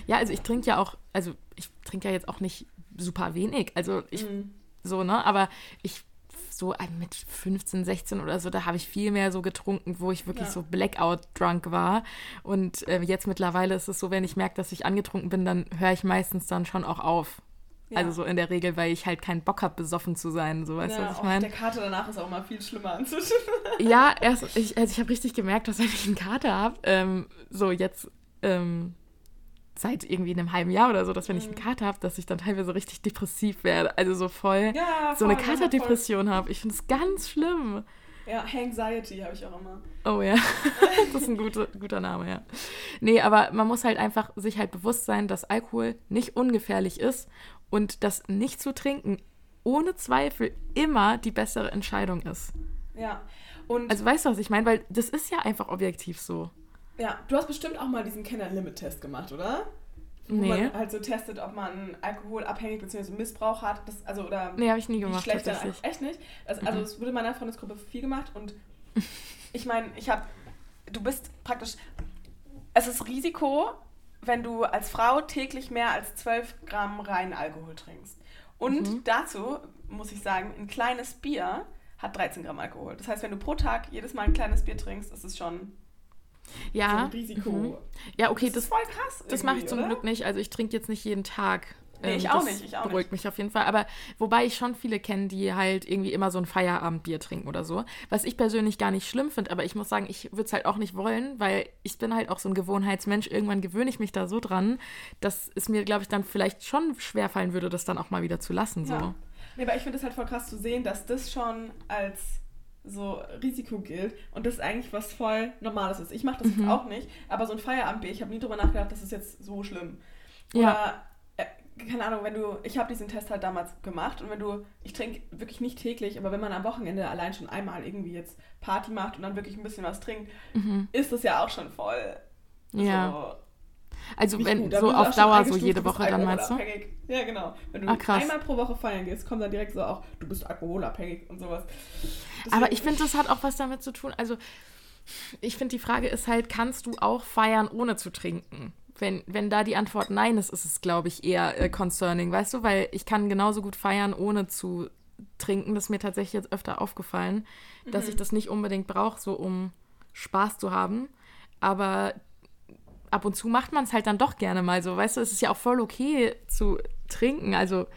Ja, also ich trinke ja auch, also ich trinke ja jetzt auch nicht super wenig. Also ich, mhm. so, ne? Aber ich, so äh, mit 15, 16 oder so, da habe ich viel mehr so getrunken, wo ich wirklich ja. so Blackout-drunk war. Und äh, jetzt mittlerweile ist es so, wenn ich merke, dass ich angetrunken bin, dann höre ich meistens dann schon auch auf. Ja. Also so in der Regel, weil ich halt keinen Bock habe, besoffen zu sein. So, weißt du, ja, was ich meine? Der Kater danach ist auch mal viel schlimmer anzuschauen. ja, erst, ich, also ich habe richtig gemerkt, dass wenn ich einen Kater habe, ähm, so jetzt ähm, seit irgendwie einem halben Jahr oder so, dass wenn ich einen mhm. Kater habe, dass ich dann teilweise richtig depressiv werde. Also so voll, ja, voll so eine Katerdepression habe. Ich finde es ganz schlimm. Ja, Anxiety habe ich auch immer. Oh ja, das ist ein guter, guter Name, ja. Nee, aber man muss halt einfach sich halt bewusst sein, dass Alkohol nicht ungefährlich ist und dass nicht zu trinken ohne Zweifel immer die bessere Entscheidung ist. Ja. Und also weißt du, was ich meine? Weil das ist ja einfach objektiv so. Ja, du hast bestimmt auch mal diesen Kenner-Limit-Test gemacht, oder? Wo nee. man halt so testet, ob man alkoholabhängig bzw. Missbrauch hat. Das, also, oder nee, habe ich nie gemacht. Schlecht echt nicht? Das, also, es wurde in meiner Freundesgruppe viel gemacht und ich meine, ich habe. Du bist praktisch. Es ist Risiko, wenn du als Frau täglich mehr als 12 Gramm reinen Alkohol trinkst. Und mhm. dazu muss ich sagen, ein kleines Bier hat 13 Gramm Alkohol. Das heißt, wenn du pro Tag jedes Mal ein kleines Bier trinkst, ist es schon ja. so Risiko. Mhm. Ja, okay, das, das ist voll krass. Das mache ich zum oder? Glück nicht. Also ich trinke jetzt nicht jeden Tag. Nee, ich ähm, auch nicht. Ich auch beruhigt nicht. mich auf jeden Fall. Aber wobei ich schon viele kenne, die halt irgendwie immer so ein Feierabendbier trinken oder so. Was ich persönlich gar nicht schlimm finde. Aber ich muss sagen, ich würde es halt auch nicht wollen, weil ich bin halt auch so ein Gewohnheitsmensch. Irgendwann gewöhne ich mich da so dran, dass es mir, glaube ich, dann vielleicht schon schwerfallen würde, das dann auch mal wieder zu lassen. So. Ja. Nee, aber ich finde es halt voll krass zu sehen, dass das schon als so Risiko gilt und das eigentlich was voll Normales ist. Ich mache das mhm. jetzt auch nicht, aber so ein Feierabendbier, ich habe nie drüber nachgedacht, das ist jetzt so schlimm. Oder, ja. äh, keine Ahnung, wenn du, ich habe diesen Test halt damals gemacht und wenn du, ich trinke wirklich nicht täglich, aber wenn man am Wochenende allein schon einmal irgendwie jetzt Party macht und dann wirklich ein bisschen was trinkt, mhm. ist das ja auch schon voll ja. so also wenn so auf Dauer so jede Woche dann meinst du? Ja, genau. Wenn du ah, einmal pro Woche feiern gehst, kommt dann direkt so auch, du bist alkoholabhängig und sowas. Deswegen Aber ich finde, das hat auch was damit zu tun. Also ich finde, die Frage ist halt, kannst du auch feiern, ohne zu trinken? Wenn, wenn da die Antwort nein ist, ist es, glaube ich, eher äh, concerning, weißt du? Weil ich kann genauso gut feiern, ohne zu trinken. Das ist mir tatsächlich jetzt öfter aufgefallen, dass mhm. ich das nicht unbedingt brauche, so um Spaß zu haben. Aber ab und zu macht man es halt dann doch gerne mal so. Weißt du, es ist ja auch voll okay zu trinken. Also,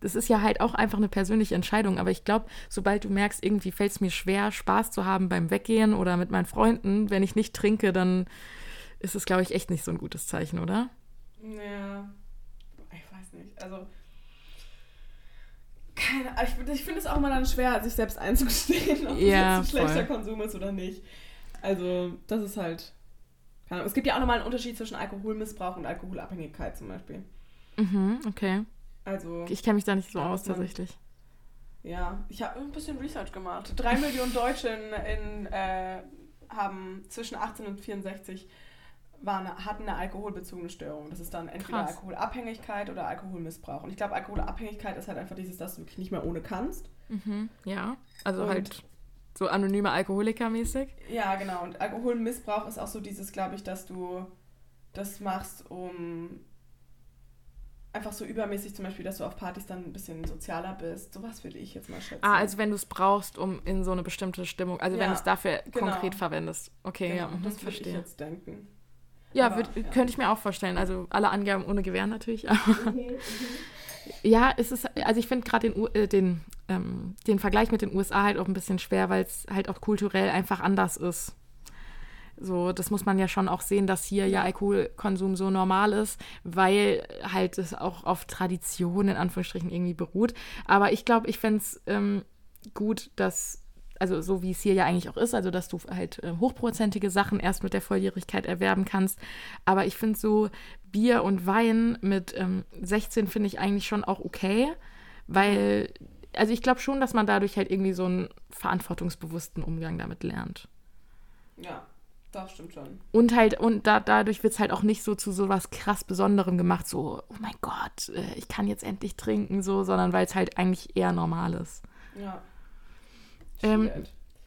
das ist ja halt auch einfach eine persönliche Entscheidung. Aber ich glaube, sobald du merkst, irgendwie fällt es mir schwer, Spaß zu haben beim Weggehen oder mit meinen Freunden, wenn ich nicht trinke, dann ist es, glaube ich, echt nicht so ein gutes Zeichen, oder? Ja, ich weiß nicht. Also, keine Ich, ich finde es auch immer dann schwer, sich selbst einzugestehen, ob Ja, das jetzt ein schlechter voll. Konsum ist oder nicht. Also, das ist halt. Es gibt ja auch nochmal einen Unterschied zwischen Alkoholmissbrauch und Alkoholabhängigkeit zum Beispiel. Mhm, okay. Also, Ich kenne mich da nicht so aus, tatsächlich. ja, ich habe ein bisschen Research gemacht. Drei Millionen Deutsche in, in, äh, haben zwischen 18 und 64 waren, hatten eine alkoholbezogene Störung. Das ist dann entweder Krass. Alkoholabhängigkeit oder Alkoholmissbrauch. Und ich glaube, Alkoholabhängigkeit ist halt einfach dieses, dass du wirklich nicht mehr ohne kannst. Mhm, ja. Also Und- halt so anonyme Alkoholiker-mäßig. Ja, genau. Und Alkoholmissbrauch ist auch so dieses, glaube ich, dass du das machst, um einfach so übermäßig zum Beispiel, dass du auf Partys dann ein bisschen sozialer bist. Sowas würde ich jetzt mal schätzen. Ah, also wenn du es brauchst, um in so eine bestimmte Stimmung, also wenn Ja, du es dafür genau. konkret verwendest. Okay, genau, ja, mhm, das würde ich verstehe. jetzt denken. Ja, aber, würd, ja. könnte ich mir auch vorstellen. Also alle Angaben ohne Gewehr natürlich. aber- ja, es ist, also ich finde gerade den, äh, den, ähm, den Vergleich mit den USA halt auch ein bisschen schwer, weil es halt auch kulturell einfach anders ist. So, das muss man ja schon auch sehen, dass hier ja Ja. Alkoholkonsum so normal ist, weil halt es auch auf Tradition in Anführungsstrichen irgendwie beruht. Aber ich glaube, ich fände es ähm, gut, dass, also so wie es hier ja eigentlich auch ist, also dass du halt äh, hochprozentige Sachen erst mit der Volljährigkeit erwerben kannst. Aber ich finde so Bier und Wein mit ähm, 16 finde ich eigentlich schon auch okay, weil, also ich glaube schon, dass man dadurch halt irgendwie so einen verantwortungsbewussten Umgang damit lernt. Ja, das stimmt schon. Und halt, und da, dadurch wird es halt auch nicht so zu so was krass Besonderem gemacht, so, oh mein Gott, äh, ich kann jetzt endlich trinken, so, sondern weil es halt eigentlich eher normal ist. Ja. Ähm.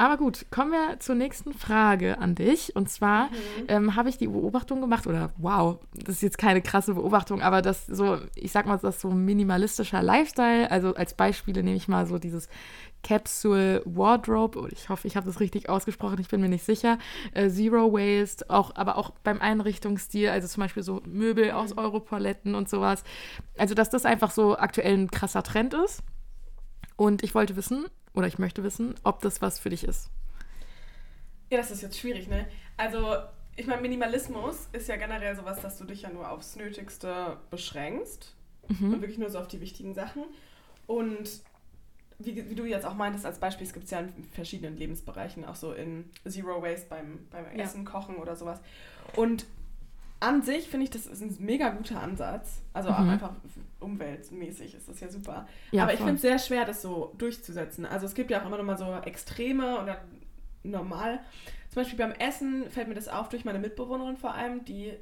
Aber gut, kommen wir zur nächsten Frage an dich. Und zwar Mhm. ähm, habe ich die Beobachtung gemacht, oder wow, das ist jetzt keine krasse Beobachtung, aber das so, ich sag mal, das so minimalistischer Lifestyle, also als Beispiele nehme ich mal so dieses Capsule Wardrobe, ich hoffe, ich habe das richtig ausgesprochen, ich bin mir nicht sicher, äh, Zero Waste, auch, aber auch beim Einrichtungsstil, also zum Beispiel so Möbel aus Europaletten und sowas. Also, dass das einfach so aktuell ein krasser Trend ist. Und ich wollte wissen, oder ich möchte wissen, ob das was für dich ist. Ja, das ist jetzt schwierig, ne? Also, ich meine, Minimalismus ist ja generell sowas, dass du dich ja nur aufs Nötigste beschränkst Mhm. und wirklich nur so auf die wichtigen Sachen. Und wie, wie du jetzt auch meintest, als Beispiel, es gibt es ja in verschiedenen Lebensbereichen, auch so in Zero Waste beim, beim Ja. Essen, Kochen oder sowas. Und an sich finde ich, das ist ein mega guter Ansatz. Also auch Mhm. einfach umweltmäßig ist das ja super. Ja, Aber ich finde es sehr schwer, das so durchzusetzen. Also es gibt ja auch immer noch mal so Extreme oder normal. Zum Beispiel beim Essen fällt mir das auf durch meine Mitbewohnerin vor allem, die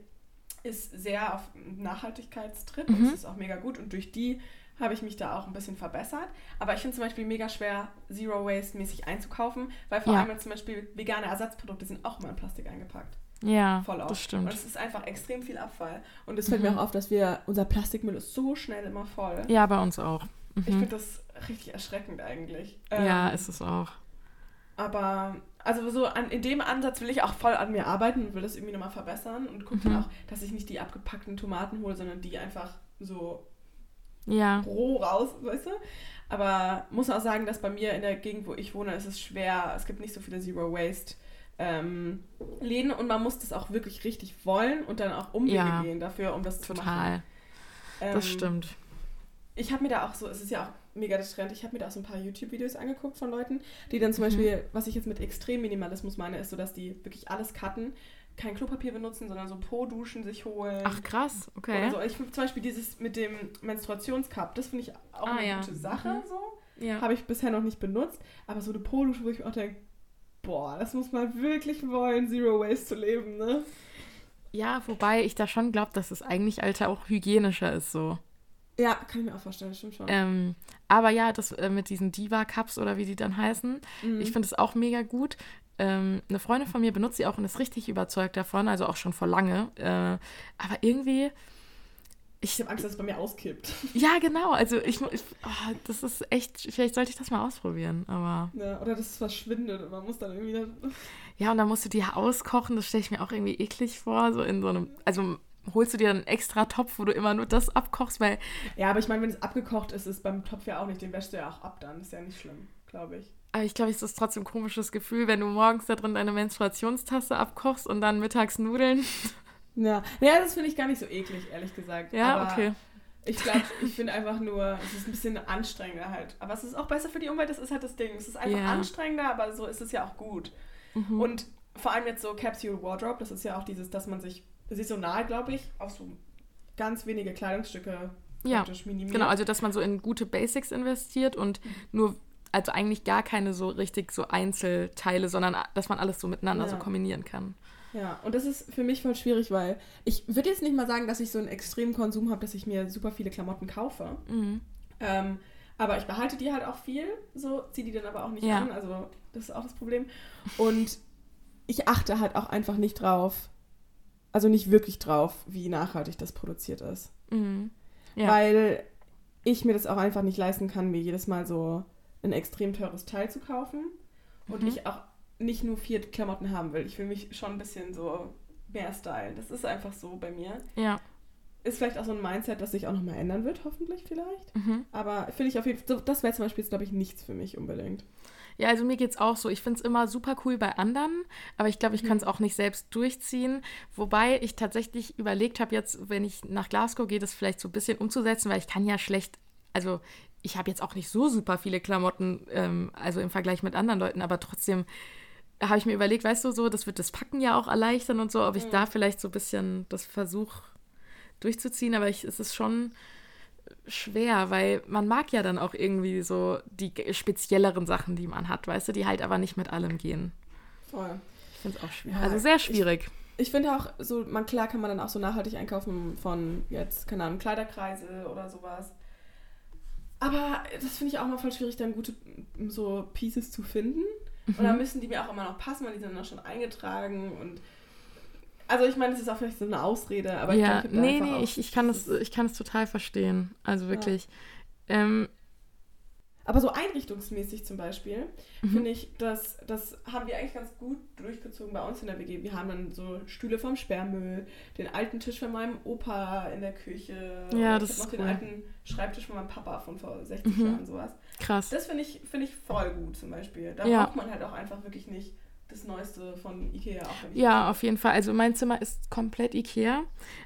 ist sehr auf Nachhaltigkeitstrip und Mhm. das ist auch mega gut und durch die habe ich mich da auch ein bisschen verbessert. Aber ich finde zum Beispiel mega schwer, Zero Waste mäßig einzukaufen, weil vor Ja. allem zum Beispiel vegane Ersatzprodukte sind auch immer in Plastik eingepackt. Ja, Voll oft. das stimmt. Und es ist einfach extrem viel Abfall. Und es fällt Mhm. mir auch auf, dass wir, unser Plastikmüll ist so schnell immer voll. Ja, bei uns auch. Ich Mhm. finde das richtig erschreckend eigentlich. Ja, Ähm, ist es auch. Aber, also so an, in dem Ansatz will ich auch voll an mir arbeiten und will das irgendwie nochmal verbessern und gucke Mhm. dann auch, dass ich nicht die abgepackten Tomaten hole, sondern die einfach so Ja. roh raus, weißt du? Aber muss auch sagen, dass bei mir in der Gegend, wo ich wohne, ist es schwer. Es gibt nicht so viele Zero Waste ähm, Läden und man muss das auch wirklich richtig wollen und dann auch Umwege Ja. gehen dafür, um das zu machen. Total. Ähm, Das stimmt. Ich habe mir da auch so, es ist ja auch mega der Trend, ich habe mir da auch so ein paar YouTube-Videos angeguckt von Leuten, die dann zum Mhm. Beispiel, was ich jetzt mit Extrem-Minimalismus meine, ist so, dass die wirklich alles cutten, kein Klopapier benutzen, sondern so Po-Duschen sich holen. Ach, krass. Okay. so. Ich finde zum Beispiel dieses mit dem Menstruationscup, das finde ich auch Ah, eine ja. gute Sache, Mhm. so. Ja. Habe ich bisher noch nicht benutzt, aber so eine Po-Dusche, wo ich mir auch denke, boah, das muss man wirklich wollen, Zero Waste zu leben, ne? ja, wobei ich da schon glaube, dass es eigentlich, Alter, auch hygienischer ist so. Ja, kann ich mir auch vorstellen, das stimmt schon. Ähm, aber ja, das äh, mit diesen Diva-Cups oder wie die dann heißen, Mhm. ich finde es auch mega gut. Ähm, eine Freundin von mir benutzt sie auch und ist richtig überzeugt davon, also auch schon vor lange. Äh, aber irgendwie, ich habe Angst, dass es bei mir auskippt. ja, genau, also ich, ich oh, das ist echt, vielleicht sollte ich das mal ausprobieren, aber Ja, oder dass es verschwindet und man muss dann irgendwie... dann- ja, und dann musst du die ja auskochen, das stelle ich mir auch irgendwie eklig vor, so in so einem, also holst du dir einen extra Topf, wo du immer nur das abkochst, weil Ja, aber ich meine, wenn es abgekocht ist, ist beim Topf ja auch nicht. Den wäschst du ja auch ab dann. Ist ja nicht schlimm, glaube ich. Aber ich glaube, es ist trotzdem ein komisches Gefühl, wenn du morgens da drin deine Menstruationstasse abkochst und dann mittags Nudeln. Ja, ja das finde ich gar nicht so eklig, ehrlich gesagt. Ja, Aber okay. Ich glaube, ich finde einfach nur, es ist ein bisschen anstrengender halt. Aber es ist auch besser für die Umwelt, das ist halt das Ding. Es ist einfach Ja. anstrengender, aber so ist es ja auch gut. Mhm. Und vor allem jetzt so Capsule Wardrobe, das ist ja auch dieses, dass man sich, das ist so nahe, glaube ich, auf so ganz wenige Kleidungsstücke Ja, praktisch minimiert. Genau, also dass man so in gute Basics investiert und nur, also eigentlich gar keine so richtig so Einzelteile, sondern dass man alles so miteinander Ja. so kombinieren kann. Ja, und das ist für mich voll schwierig, weil ich würde jetzt nicht mal sagen, dass ich so einen extremen Konsum habe, dass ich mir super viele Klamotten kaufe. Mhm. Ähm, aber ich behalte die halt auch viel, so ziehe die dann aber auch nicht Ja. an. Also das ist auch das Problem. Und ich achte halt auch einfach nicht drauf, also nicht wirklich drauf, wie nachhaltig das produziert ist. Mhm. Ja. Weil ich mir das auch einfach nicht leisten kann, mir jedes Mal so ein extrem teures Teil zu kaufen. Und Mhm. ich auch nicht nur vier Klamotten haben will. Ich will mich schon ein bisschen so mehr stylen. Das ist einfach so bei mir. ja. Ist vielleicht auch so ein Mindset, das sich auch nochmal ändern wird, hoffentlich vielleicht. Mhm. Aber finde ich auf jeden Fall, so, das wäre zum Beispiel, glaube ich, nichts für mich unbedingt. Ja, also mir geht's auch so. Ich find's immer super cool bei anderen, aber ich glaube, ich kann es auch nicht selbst durchziehen. Wobei ich tatsächlich überlegt habe, jetzt, wenn ich nach Glasgow gehe, das vielleicht so ein bisschen umzusetzen, weil ich kann ja schlecht, also ich habe jetzt auch nicht so super viele Klamotten, ähm, also im Vergleich mit anderen Leuten, aber trotzdem habe ich mir überlegt, weißt du, so, das wird das Packen ja auch erleichtern und so, ob ich da vielleicht so ein bisschen das versuche durchzuziehen, aber ich, es ist schon schwer, weil man mag ja dann auch irgendwie so die spezielleren Sachen, die man hat, weißt du, die halt aber nicht mit allem gehen. Voll. Ich finde es auch schwierig. Ja, also sehr ich- schwierig. Ich finde auch, so, man, klar kann man dann auch so nachhaltig einkaufen von jetzt, keine Ahnung, Kleiderkreise oder sowas. Aber das finde ich auch mal voll schwierig, dann gute so Pieces zu finden. Und Mhm. dann müssen die mir auch immer noch passen, weil die sind dann schon eingetragen und also ich meine, das ist auch vielleicht so eine Ausrede, aber ich ja, denke da nee, nee, ich, ich, kann das, ich kann das total verstehen. Also wirklich. Ähm, Aber so einrichtungsmäßig zum Beispiel, Mhm. finde ich, das, das haben wir eigentlich ganz gut durchgezogen bei uns in der WG. Wir haben dann so Stühle vom Sperrmüll, den alten Tisch von meinem Opa in der Küche. Ja, das ich ist noch den cool. alten Schreibtisch von meinem Papa von vor 60 Mhm. Jahren, sowas. krass. Das finde ich, finde ich voll gut zum Beispiel. Da Ja. braucht man halt auch einfach wirklich nicht das Neueste von Ikea. Auch Ja, auf jeden Fall. Also mein Zimmer ist komplett Ikea,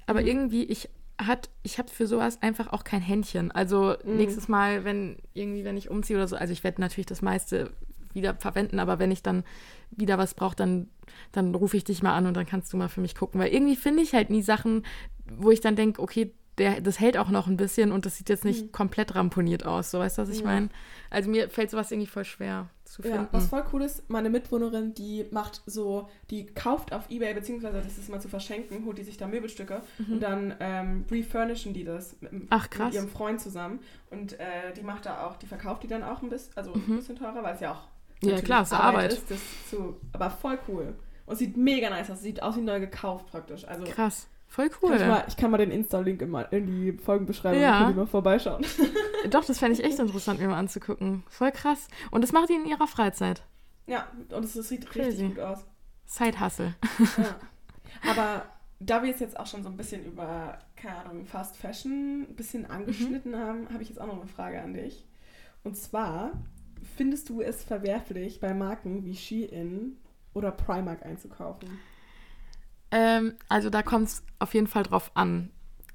aber Mhm. irgendwie ich hat ich habe für sowas einfach auch kein Händchen. Also Mhm. nächstes Mal, wenn irgendwie wenn ich umziehe oder so, also ich werde natürlich das meiste wieder verwenden, aber wenn ich dann wieder was brauche, dann dann rufe ich dich mal an und dann kannst du mal für mich gucken, weil irgendwie finde ich halt nie Sachen, wo ich dann denke, okay, der, das hält auch noch ein bisschen und das sieht jetzt nicht komplett ramponiert aus. So, weißt du, was ich Ja. meine? Also mir fällt sowas irgendwie voll schwer zu Ja, finden. was voll cool ist, meine Mitwohnerin, die macht so, die kauft auf Ebay, beziehungsweise das ist mal zu verschenken, holt die sich da Möbelstücke und dann ähm, refurnishen die das mit, Mhm. Ach, mit ihrem Freund zusammen. Und äh, die macht da auch, die verkauft die dann auch ein bisschen, also Mhm. ein bisschen teurer, weil es ja auch Ja, klar, ist Arbeit. ist, das zu, aber voll cool. Und sieht mega nice aus, sieht aus wie neu gekauft praktisch. Also Krass. Voll kann cool. ich, mal, ich kann mal den Insta-Link in, die Folgenbeschreibung, Ja. mal vorbeischauen. Doch, das fände ich echt interessant, mir mal anzugucken. Voll krass. Und das macht die in ihrer Freizeit. ja, und es, sieht Crazy. richtig gut aus. Side Hustle. Ja. Aber da wir es jetzt auch schon so ein bisschen über, keine Ahnung, Fast Fashion ein bisschen angeschnitten haben, habe ich jetzt auch noch eine Frage an dich. Und zwar, findest du es verwerflich, bei Marken wie Shein oder Primark einzukaufen? Ähm, also da kommt es auf jeden Fall drauf an.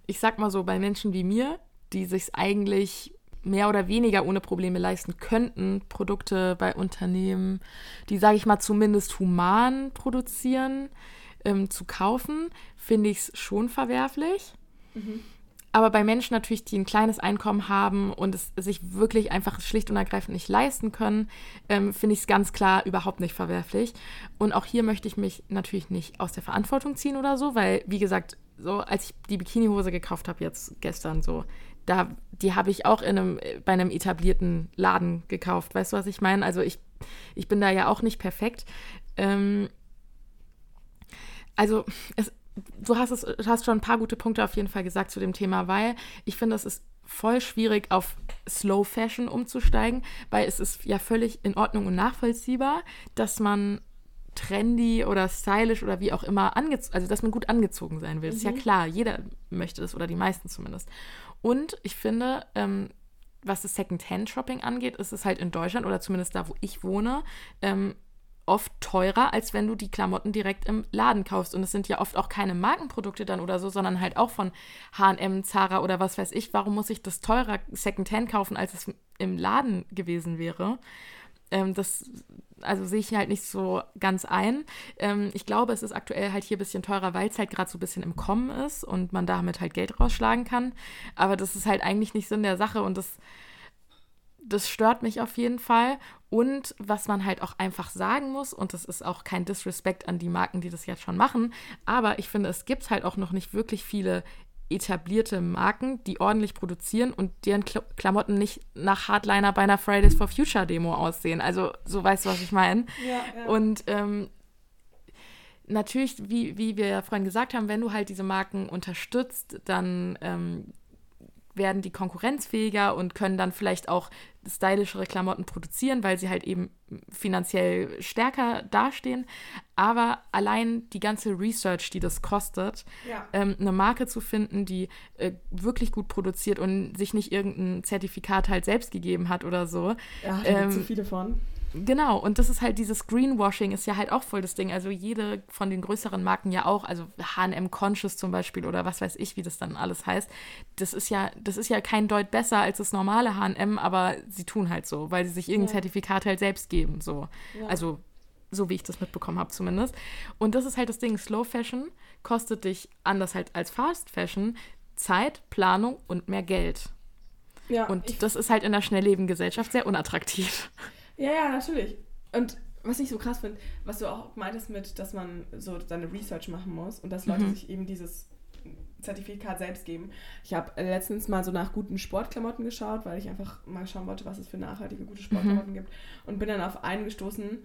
Ich sag mal so, bei Menschen wie mir, die sich eigentlich mehr oder weniger ohne Probleme leisten könnten, Produkte bei Unternehmen, die, sage ich mal, zumindest human produzieren, ähm, zu kaufen, finde ich es schon verwerflich. Aber bei Menschen natürlich, die ein kleines Einkommen haben und es sich wirklich einfach schlicht und ergreifend nicht leisten können, ähm, finde ich es ganz klar überhaupt nicht verwerflich. Und auch hier möchte ich mich natürlich nicht aus der Verantwortung ziehen oder so, weil, wie gesagt, so als ich die Bikinihose gekauft habe jetzt gestern so, da, die habe ich auch in einem, bei einem etablierten Laden gekauft. Weißt du, was ich meine? Also ich, ich bin da ja auch nicht perfekt. Ähm, also es, du hast es, du hast schon ein paar gute Punkte auf jeden Fall gesagt zu dem Thema, weil ich finde, es ist voll schwierig, auf Slow Fashion umzusteigen, weil es ist ja völlig in Ordnung und nachvollziehbar, dass man trendy oder stylisch oder wie auch immer angezogen, also dass man gut angezogen sein will. Das ist ja klar, jeder möchte das oder die meisten zumindest. Und ich finde, ähm, was das Second-Hand-Shopping angeht, ist es halt in Deutschland oder zumindest da, wo ich wohne, ähm, oft teurer, als wenn du die Klamotten direkt im Laden kaufst. Und es sind ja oft auch keine Markenprodukte dann oder so, sondern halt auch von HM, Zara oder was weiß ich. Warum muss ich das teurer Secondhand kaufen, als es im Laden gewesen wäre? Ähm, das also sehe ich halt nicht so ganz ein. Ähm, ich glaube, es ist aktuell halt hier ein bisschen teurer, weil es halt gerade so ein bisschen im Kommen ist und man damit halt Geld rausschlagen kann. Aber das ist halt eigentlich nicht Sinn der Sache und das, das stört mich auf jeden Fall. Und was man halt auch einfach sagen muss, und das ist auch kein Disrespect an die Marken, die das jetzt schon machen, aber ich finde, es gibt halt auch noch nicht wirklich viele etablierte Marken, die ordentlich produzieren und deren Kl Klamotten nicht nach Hardliner bei einer Fridays for Future Demo aussehen. Also so weißt du, was ich meine. Ja, ja. Und ähm, natürlich, wie, wie wir ja vorhin gesagt haben, wenn du halt diese Marken unterstützt, dann ähm, werden die konkurrenzfähiger und können dann vielleicht auch stylischere Klamotten produzieren, weil sie halt eben finanziell stärker dastehen. Aber allein die ganze Research, die das kostet, ja. ähm, eine Marke zu finden, die äh, wirklich gut produziert und sich nicht irgendein Zertifikat halt selbst gegeben hat oder so. Ja, da ähm, so viele von. Genau, und das ist halt dieses Greenwashing ist ja halt auch voll das Ding. Also jede von den größeren Marken ja auch, also HM Conscious zum Beispiel oder was weiß ich, wie das dann alles heißt. Das ist ja, das ist ja kein Deut besser als das normale HM, aber sie tun halt so, weil sie sich irgendein ja. Zertifikat halt selbst geben. So. Ja. Also so wie ich das mitbekommen habe zumindest. Und das ist halt das Ding, Slow Fashion kostet dich anders halt als Fast Fashion Zeit, Planung und mehr Geld. Ja, und das ist halt in der Schnelllebengesellschaft sehr unattraktiv. Ja, ja, natürlich. Und was ich so krass finde, was du auch meintest mit, dass man so seine Research machen muss und dass Leute mhm. sich eben dieses Zertifikat selbst geben. Ich habe letztens mal so nach guten Sportklamotten geschaut, weil ich einfach mal schauen wollte, was es für nachhaltige gute Sportklamotten mhm. gibt und bin dann auf einen gestoßen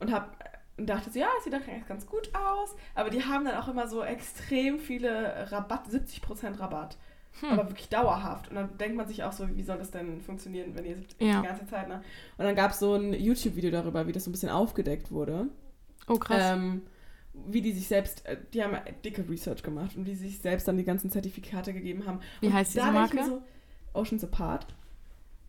und habe und dachte so, ja, es sieht doch ganz gut aus, aber die haben dann auch immer so extrem viele Rabatt, 70% Rabatt. Hm. Aber wirklich dauerhaft. Und dann denkt man sich auch so, wie soll das denn funktionieren, wenn ihr ja. die ganze Zeit. Ne? Und dann gab es so ein YouTube-Video darüber, wie das so ein bisschen aufgedeckt wurde. Oh, krass. Ähm, wie die sich selbst, äh, die haben dicke Research gemacht und wie sie sich selbst dann die ganzen Zertifikate gegeben haben. Wie und heißt diese Marke? So, Oceans Apart.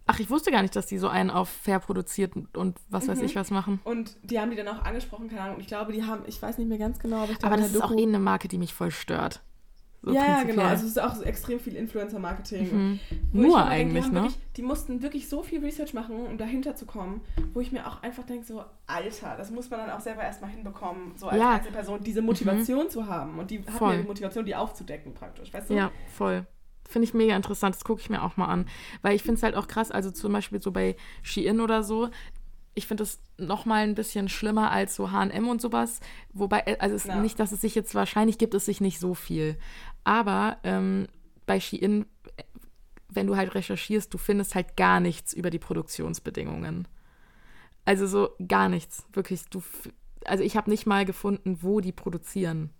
Ach, ich wusste gar nicht, dass die so einen auf fair produziert und was weiß mhm. ich was machen. Und die haben die dann auch angesprochen, keine Ahnung. Ich glaube, die haben, ich weiß nicht mehr ganz genau, aber ich Aber das ist auch eh eine Marke, die mich voll stört. So ja, genau. Also es ist auch so extrem viel Influencer-Marketing. Mhm. Nur eigentlich, denke, die ne? Wirklich, die mussten wirklich so viel Research machen, um dahinter zu kommen, wo ich mir auch einfach denke, so, Alter, das muss man dann auch selber erstmal hinbekommen, so als ja. Einzelperson, diese Motivation mhm. zu haben. Und die hatten ja die Motivation, die aufzudecken praktisch, weißt du? Ja, voll. Finde ich mega interessant, das gucke ich mir auch mal an. Weil ich finde es halt auch krass, also zum Beispiel so bei Shein oder so, ich finde das noch mal ein bisschen schlimmer als so H&M und sowas. Wobei, äh, also es ja. nicht, dass es sich jetzt wahrscheinlich gibt es sich nicht so viel. Aber ähm, bei Shein, wenn du halt recherchierst, du findest halt gar nichts über die Produktionsbedingungen. Also so gar nichts, wirklich. Du, also ich habe nicht mal gefunden, wo die produzieren.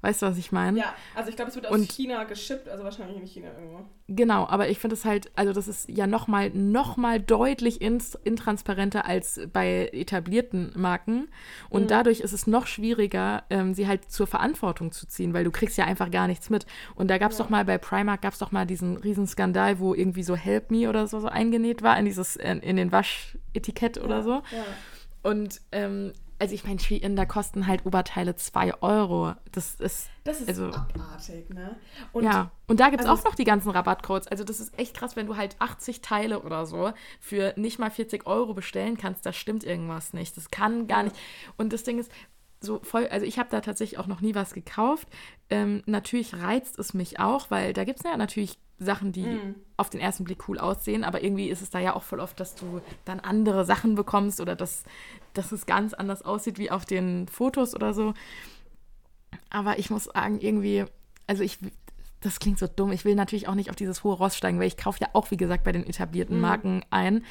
Weißt du, was ich meine? Ja, also ich glaube, es wird aus und, China geschippt, also wahrscheinlich in China irgendwo. Genau, aber ich finde es halt, also das ist ja nochmal noch mal deutlich ins, intransparenter als bei etablierten Marken. Und mhm. dadurch ist es noch schwieriger, ähm, sie halt zur Verantwortung zu ziehen, weil du kriegst ja einfach gar nichts mit. Und da gab es ja. doch mal bei Primark, gab es doch mal diesen Riesenskandal, wo irgendwie so Help Me oder so, so eingenäht war in dieses, in, in den Waschetikett ja, oder so. Ja. Und ähm, also ich meine, da kosten halt Oberteile 2 Euro. Das ist. Das ist also, abartig, ne? Und ja, und da gibt es also auch noch die ganzen Rabattcodes. Also das ist echt krass, wenn du halt 80 Teile oder so für nicht mal 40 Euro bestellen kannst, da stimmt irgendwas nicht. Das kann gar nicht. Und das Ding ist, so voll, also ich habe da tatsächlich auch noch nie was gekauft. Ähm, natürlich reizt es mich auch, weil da gibt es ja natürlich Sachen, die mm. auf den ersten Blick cool aussehen, aber irgendwie ist es da ja auch voll oft, dass du dann andere Sachen bekommst oder dass, dass es ganz anders aussieht wie auf den Fotos oder so. Aber ich muss sagen, irgendwie, also ich, das klingt so dumm. Ich will natürlich auch nicht auf dieses hohe Ross steigen, weil ich kaufe ja auch, wie gesagt, bei den etablierten mm. Marken ein.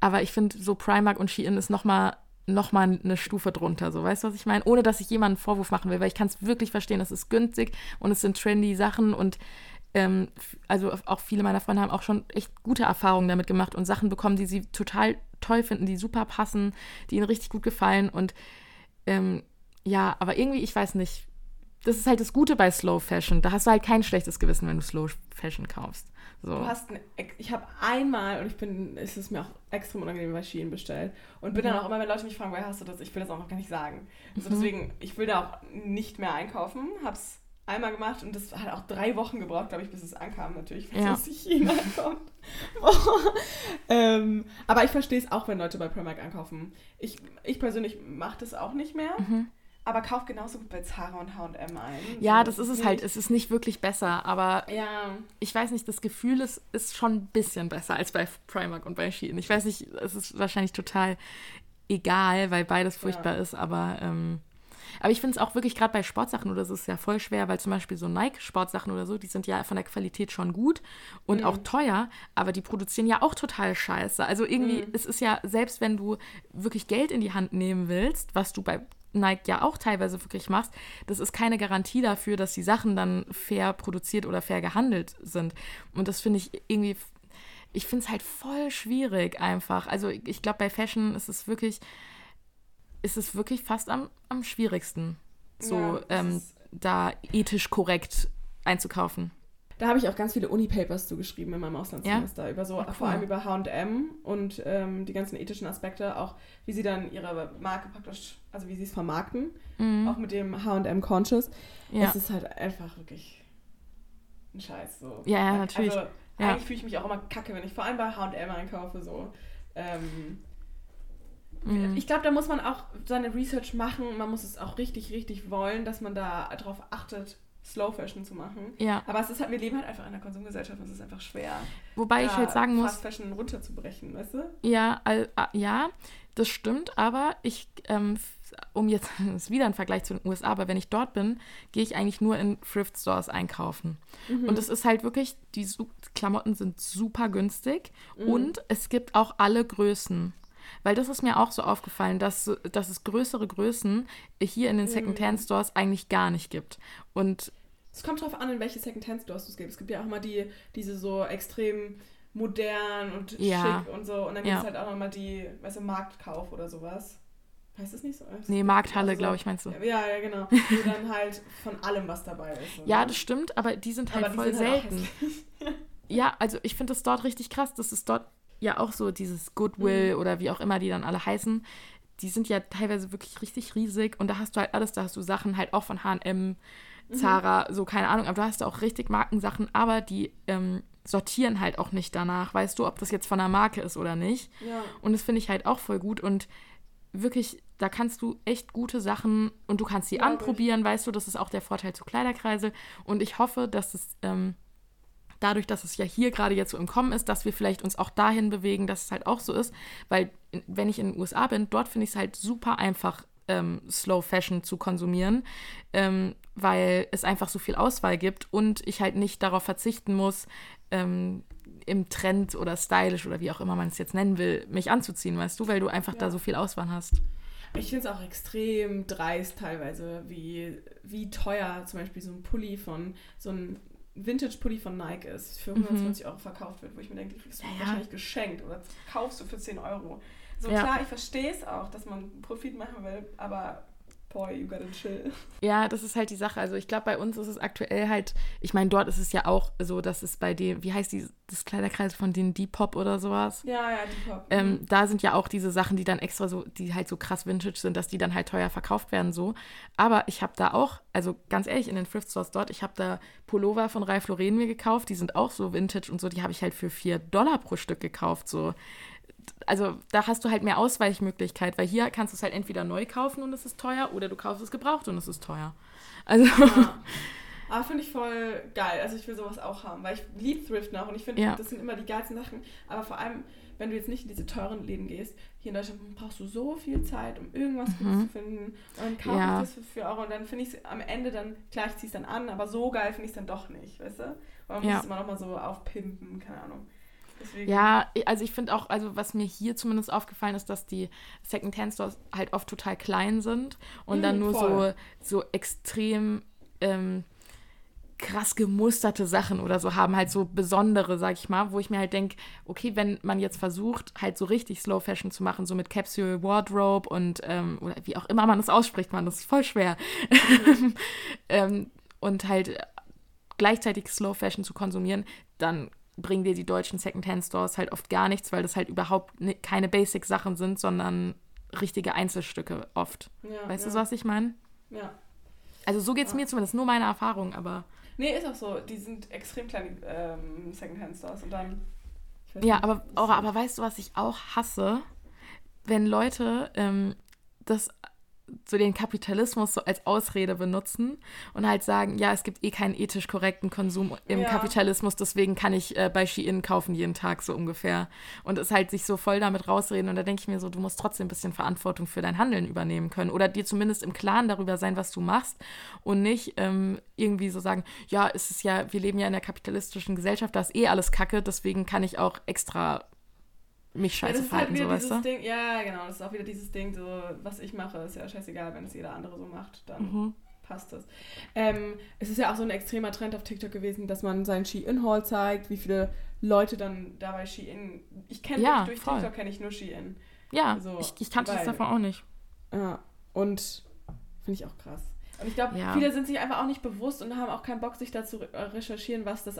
Aber ich finde, so Primark und Shein ist nochmal noch mal eine Stufe drunter, so weißt du, was ich meine? Ohne dass ich jemanden Vorwurf machen will, weil ich kann es wirklich verstehen, es ist günstig und es sind trendy Sachen und ähm, also auch viele meiner Freunde haben auch schon echt gute Erfahrungen damit gemacht und Sachen bekommen, die sie total toll finden, die super passen, die ihnen richtig gut gefallen. Und ähm, ja, aber irgendwie, ich weiß nicht, das ist halt das Gute bei Slow Fashion. Da hast du halt kein schlechtes Gewissen, wenn du Slow Fashion kaufst. So. Du hast eine, ich habe einmal, und ich bin, es ist mir auch extrem unangenehm bei Shein bestellt. Und bin mhm. dann auch immer, wenn Leute mich fragen, woher hast du das, ich will das auch noch gar nicht sagen. Also mhm. deswegen, ich will da auch nicht mehr einkaufen. Hab's einmal gemacht und das hat auch drei Wochen gebraucht, glaube ich, bis es ankam natürlich, bis ja. es China kommt. ähm, aber ich verstehe es auch, wenn Leute bei Primark einkaufen. Ich, ich persönlich mache das auch nicht mehr. Mhm aber kauf genauso gut bei Zara und H&M ein. Ja, so, das ist es halt. Es ist nicht wirklich besser, aber ja. ich weiß nicht, das Gefühl ist, ist schon ein bisschen besser als bei Primark und bei Shein. Ich weiß nicht, es ist wahrscheinlich total egal, weil beides furchtbar ja. ist, aber ähm, aber ich finde es auch wirklich gerade bei Sportsachen oder so ist ja voll schwer, weil zum Beispiel so Nike-Sportsachen oder so, die sind ja von der Qualität schon gut und mhm. auch teuer, aber die produzieren ja auch total scheiße. Also irgendwie, mhm. es ist ja, selbst wenn du wirklich Geld in die Hand nehmen willst, was du bei Nike ja auch teilweise wirklich machst, das ist keine Garantie dafür, dass die Sachen dann fair produziert oder fair gehandelt sind. Und das finde ich irgendwie, ich finde es halt voll schwierig einfach. Also ich glaube, bei Fashion ist es wirklich, ist es wirklich fast am, am schwierigsten, so ja, ähm, da ethisch korrekt einzukaufen. Da habe ich auch ganz viele Uni-Papers zugeschrieben in meinem Auslandssemester ja? über so, cool. vor allem über H&M und ähm, die ganzen ethischen Aspekte, auch wie sie dann ihre Marke praktisch, also wie sie es vermarkten, mhm. auch mit dem H&M Conscious. Ja. Es ist halt einfach wirklich ein Scheiß so. Ja, ja natürlich. Also, eigentlich fühle ich mich auch immer kacke, wenn ich vor allem bei H&M einkaufe so. Ähm, mhm. Ich glaube, da muss man auch seine Research machen. Man muss es auch richtig, richtig wollen, dass man da darauf achtet, Slow Fashion zu machen. Ja. Aber es ist halt, wir leben halt einfach in einer Konsumgesellschaft und es ist einfach schwer. Wobei ich halt sagen muss. Fast Fashion runterzubrechen, weißt du? Ja, äh, ja, das stimmt, aber ich, ähm, um jetzt, das ist wieder ein Vergleich zu den USA, aber wenn ich dort bin, gehe ich eigentlich nur in Thrift Stores einkaufen. Mhm. Und es ist halt wirklich, die Klamotten sind super günstig mhm. und es gibt auch alle Größen. Weil das ist mir auch so aufgefallen, dass, dass es größere Größen hier in den mhm. Secondhand-Stores eigentlich gar nicht gibt. Und es kommt darauf an, in welche Secondhand-Stores du es gibt. Es gibt ja auch mal die, diese so extrem modern und ja. schick und so. Und dann gibt es halt auch nochmal die, weißt du, Marktkauf oder sowas. Heißt das nicht so? Das nee, Markthalle, also glaube ich, meinst du. Ja, ja, genau. Wo dann halt von allem was dabei ist. Oder? Ja, das stimmt, aber die sind halt aber voll sind halt selten. Halt ja, also ich finde das dort richtig krass, dass es dort ja auch so dieses Goodwill mhm. oder wie auch immer die dann alle heißen, die sind ja teilweise wirklich richtig riesig und da hast du halt alles, da hast du Sachen halt auch von H&M, Zara, mhm. so keine Ahnung, aber du hast auch richtig Markensachen, aber die ähm, sortieren halt auch nicht danach, weißt du, ob das jetzt von der Marke ist oder nicht. Ja. Und das finde ich halt auch voll gut und wirklich, da kannst du echt gute Sachen und du kannst sie ja, anprobieren, weißt du, das ist auch der Vorteil zu Kleiderkreise und ich hoffe, dass es ähm, dadurch, dass es ja hier gerade jetzt so im Kommen ist, dass wir vielleicht uns auch dahin bewegen, dass es halt auch so ist. Weil, wenn ich in den USA bin, dort finde ich es halt super einfach, ähm, Slow Fashion zu konsumieren, ähm, weil es einfach so viel Auswahl gibt und ich halt nicht darauf verzichten muss, ähm, im Trend oder stylisch oder wie auch immer man es jetzt nennen will, mich anzuziehen, weißt du, weil du einfach ja. da so viel Auswahl hast. Ich finde es auch extrem dreist teilweise, wie, wie teuer zum Beispiel so ein Pulli von so einem Vintage-Pulli von Nike ist, für 120 mhm. Euro verkauft wird, wo ich mir denke, das ist ja. wahrscheinlich geschenkt oder kaufst du für 10 Euro. So ja. klar, ich verstehe es auch, dass man Profit machen will, aber boy, you gotta chill. Ja, das ist halt die Sache. Also ich glaube, bei uns ist es aktuell halt, ich meine, dort ist es ja auch so, dass es bei dem, wie heißt die, das Kleiderkreis von den Depop oder sowas? Ja, ja, Depop. Ähm, mhm. da sind ja auch diese Sachen, die dann extra so, die halt so krass Vintage sind, dass die dann halt teuer verkauft werden so. Aber ich habe da auch, also ganz ehrlich, in den Thrift Stores dort, ich habe da Pullover von Ralph Lauren mir gekauft, die sind auch so Vintage und so, die habe ich halt für 4 Dollar pro Stück gekauft so also da hast du halt mehr Ausweichmöglichkeit, weil hier kannst du es halt entweder neu kaufen und es ist teuer oder du kaufst es gebraucht und es ist teuer. Also. Ja. Aber finde ich voll geil. Also ich will sowas auch haben, weil ich liebe Thrift noch und ich finde, ja. das sind immer die geilsten Sachen. Aber vor allem, wenn du jetzt nicht in diese teuren Läden gehst, hier in Deutschland brauchst du so viel Zeit, um irgendwas mhm. zu finden. Und dann kaufe ja. ich das für 4 Euro und dann finde ich es am Ende dann, klar, ich ziehe es dann an, aber so geil finde ich es dann doch nicht, weißt du? Weil man ja. muss es immer noch mal so aufpimpen, keine Ahnung. Deswegen. Ja, also ich finde auch, also was mir hier zumindest aufgefallen ist, dass die Second-Hand-Stores halt oft total klein sind und mhm, dann nur so, so extrem ähm, krass gemusterte Sachen oder so haben, halt so besondere, sag ich mal, wo ich mir halt denke, okay, wenn man jetzt versucht, halt so richtig Slow Fashion zu machen, so mit Capsule Wardrobe und ähm, oder wie auch immer man das ausspricht, man, das ist voll schwer. Mhm. ähm, und halt gleichzeitig Slow Fashion zu konsumieren, dann bringen dir die deutschen Secondhand-Stores halt oft gar nichts, weil das halt überhaupt keine Basic-Sachen sind, sondern richtige Einzelstücke oft. Ja, weißt ja. du, was ich meine? Ja. Also so geht es ja. mir zumindest, nur meine Erfahrung, aber. Nee, ist auch so. Die sind extrem kleine ähm, Secondhand-Stores und dann. Ja, aber, aber, aber weißt du, was ich auch hasse? Wenn Leute ähm, das so den Kapitalismus so als Ausrede benutzen und halt sagen, ja, es gibt eh keinen ethisch korrekten Konsum im ja. Kapitalismus, deswegen kann ich äh, bei Shein kaufen jeden Tag so ungefähr. Und es halt sich so voll damit rausreden und da denke ich mir so, du musst trotzdem ein bisschen Verantwortung für dein Handeln übernehmen können oder dir zumindest im Klaren darüber sein, was du machst und nicht ähm, irgendwie so sagen, ja, es ist ja, wir leben ja in der kapitalistischen Gesellschaft, da ist eh alles Kacke, deswegen kann ich auch extra mich scheiße ja, verhalten, halt so, weißt du? Ding, ja, genau, das ist auch wieder dieses Ding, so, was ich mache, ist ja scheißegal, wenn es jeder andere so macht, dann mhm. passt es. Ähm, es ist ja auch so ein extremer Trend auf TikTok gewesen, dass man seinen Shein-Haul zeigt, wie viele Leute dann dabei Shein, ich kenne ja, durch voll. TikTok kenne ich nur Shein. Ja, so, ich, ich kannte das davon auch nicht. Ja, und finde ich auch krass. Und ich glaube, ja. viele sind sich einfach auch nicht bewusst und haben auch keinen Bock, sich dazu recherchieren, was das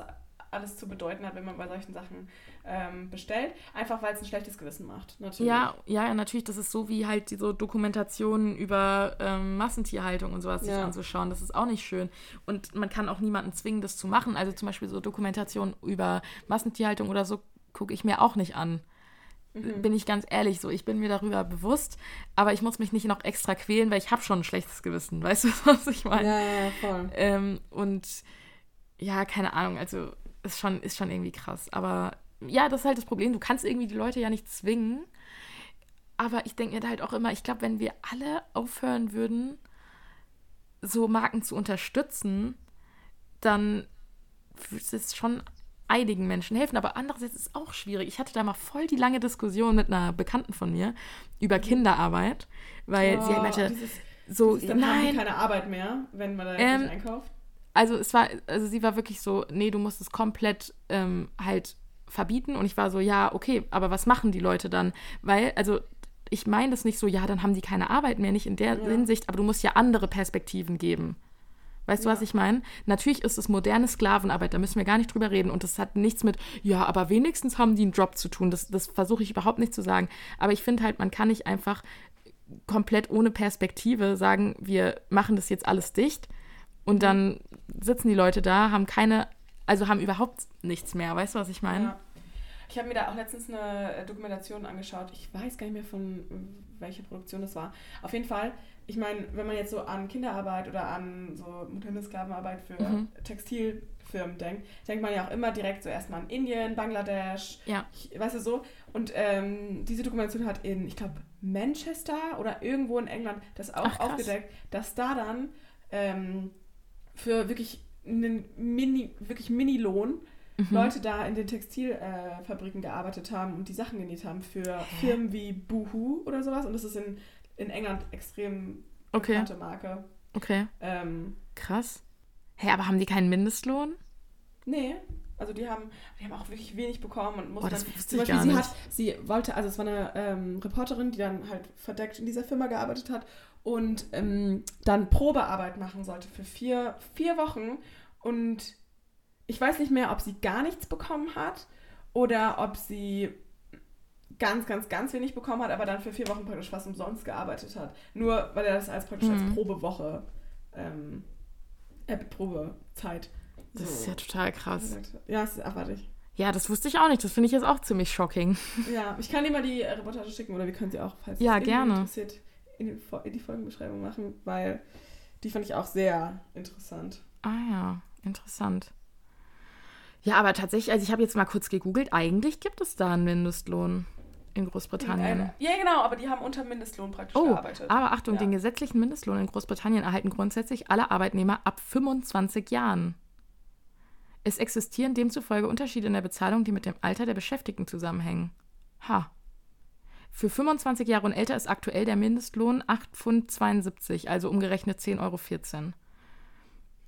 alles zu bedeuten hat, wenn man bei solchen Sachen ähm, bestellt. Einfach weil es ein schlechtes Gewissen macht, natürlich. Ja, ja, natürlich. Das ist so wie halt diese Dokumentationen über ähm, Massentierhaltung und sowas ja. sich anzuschauen. Das ist auch nicht schön. Und man kann auch niemanden zwingen, das zu machen. Also zum Beispiel so Dokumentationen über Massentierhaltung oder so gucke ich mir auch nicht an. Mhm. Bin ich ganz ehrlich, so ich bin mir darüber bewusst, aber ich muss mich nicht noch extra quälen, weil ich habe schon ein schlechtes Gewissen. Weißt du, was ich meine? Ja, ja, voll. Ähm, und ja, keine Ahnung, also ist schon, ist schon irgendwie krass. Aber ja, das ist halt das Problem. Du kannst irgendwie die Leute ja nicht zwingen. Aber ich denke mir halt auch immer, ich glaube, wenn wir alle aufhören würden, so Marken zu unterstützen, dann würde es schon einigen Menschen helfen. Aber andererseits ist es auch schwierig. Ich hatte da mal voll die lange Diskussion mit einer Bekannten von mir über mhm. Kinderarbeit, weil oh, sie halt meinte, dieses, so, dieses, dann nein, haben keine Arbeit mehr, wenn man da ähm, nicht einkauft also es war, also sie war wirklich so, nee, du musst es komplett ähm, halt verbieten. Und ich war so, ja, okay, aber was machen die Leute dann? Weil, also ich meine das nicht so, ja, dann haben die keine Arbeit mehr, nicht in der ja. Hinsicht, aber du musst ja andere Perspektiven geben. Weißt ja. du, was ich meine? Natürlich ist es moderne Sklavenarbeit, da müssen wir gar nicht drüber reden. Und das hat nichts mit, ja, aber wenigstens haben die einen Job zu tun. Das, das versuche ich überhaupt nicht zu sagen. Aber ich finde halt, man kann nicht einfach komplett ohne Perspektive sagen, wir machen das jetzt alles dicht und dann sitzen die Leute da, haben keine, also haben überhaupt nichts mehr. Weißt du, was ich meine? Ja. Ich habe mir da auch letztens eine äh, Dokumentation angeschaut. Ich weiß gar nicht mehr von welcher Produktion das war. Auf jeden Fall, ich meine, wenn man jetzt so an Kinderarbeit oder an so moderne Sklavenarbeit für mhm. Textilfirmen denkt, denkt man ja auch immer direkt so erstmal an Indien, Bangladesch, ja. weißt du so. Und ähm, diese Dokumentation hat in, ich glaube, Manchester oder irgendwo in England das auch Ach, aufgedeckt, dass da dann ähm, für wirklich einen Mini, wirklich Mini-Lohn mhm. Leute da in den Textilfabriken äh, gearbeitet haben und die Sachen genäht haben für? Firmen wie Boohoo oder sowas. Und das ist in, in England extrem okay. bekannte Marke. Okay. Ähm, Krass. Hä, hey, aber haben die keinen Mindestlohn? Nee. Also die haben, die haben auch wirklich wenig bekommen und mussten oh, das dann, zum Beispiel, sie nicht. hat, sie wollte, also es war eine ähm, Reporterin, die dann halt verdeckt in dieser Firma gearbeitet hat und ähm, dann Probearbeit machen sollte für vier, vier Wochen. Und ich weiß nicht mehr, ob sie gar nichts bekommen hat oder ob sie ganz, ganz, ganz wenig bekommen hat, aber dann für vier Wochen praktisch fast umsonst gearbeitet hat. Nur weil er das als praktisch mhm. als Probewoche, ähm, äh, Probezeit. So das ist ja total krass. Ja, das ist abartig. Ja, das wusste ich auch nicht. Das finde ich jetzt auch ziemlich shocking. Ja, ich kann dir mal die Reportage schicken oder wir können sie auch, falls ja, es gerne. interessiert, in die, in die Folgenbeschreibung machen, weil die fand ich auch sehr interessant. Ah ja, interessant. Ja, aber tatsächlich, also ich habe jetzt mal kurz gegoogelt, eigentlich gibt es da einen Mindestlohn in Großbritannien. ja, genau, aber die haben unter Mindestlohn praktisch oh, gearbeitet. Aber Achtung, ja. den gesetzlichen Mindestlohn in Großbritannien erhalten grundsätzlich alle Arbeitnehmer ab 25 Jahren. Es existieren demzufolge Unterschiede in der Bezahlung, die mit dem Alter der Beschäftigten zusammenhängen. Ha. Für 25 Jahre und älter ist aktuell der Mindestlohn 8,72 Pfund, also umgerechnet 10,14 Euro.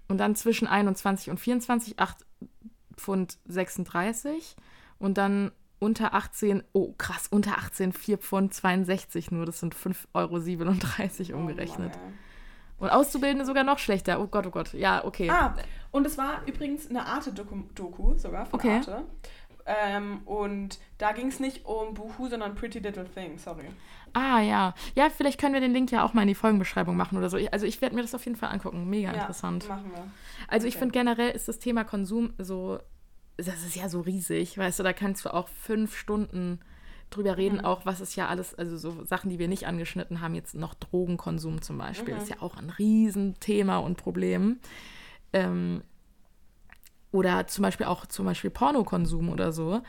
Und dann zwischen 21 und 24 8 Pfund 36 und dann unter 18, oh krass, unter 18 4 Pfund 62 nur, das sind 5,37 Euro umgerechnet. Oh Mann, ey. und Auszubildende sogar noch schlechter. Oh Gott, oh Gott. Ja, okay. Ah, und es war übrigens eine Arte-Doku sogar von Okay. Arte. Ähm, und da ging es nicht um Boohoo, sondern Pretty Little Thing, sorry. Ah, ja. Ja, vielleicht können wir den Link ja auch mal in die Folgenbeschreibung machen oder so. Ich, also ich werde mir das auf jeden Fall angucken. Mega interessant. machen wir. Also ich Okay. finde generell ist das Thema Konsum so, das ist ja so riesig, weißt du, da kannst du auch fünf Stunden drüber reden, Mhm. auch was ist ja alles, also so Sachen, die wir nicht angeschnitten haben, jetzt noch Drogenkonsum zum Beispiel, Mhm. ist ja auch ein Riesenthema und Problem. Ähm, oder zum Beispiel auch zum Beispiel Pornokonsum oder so.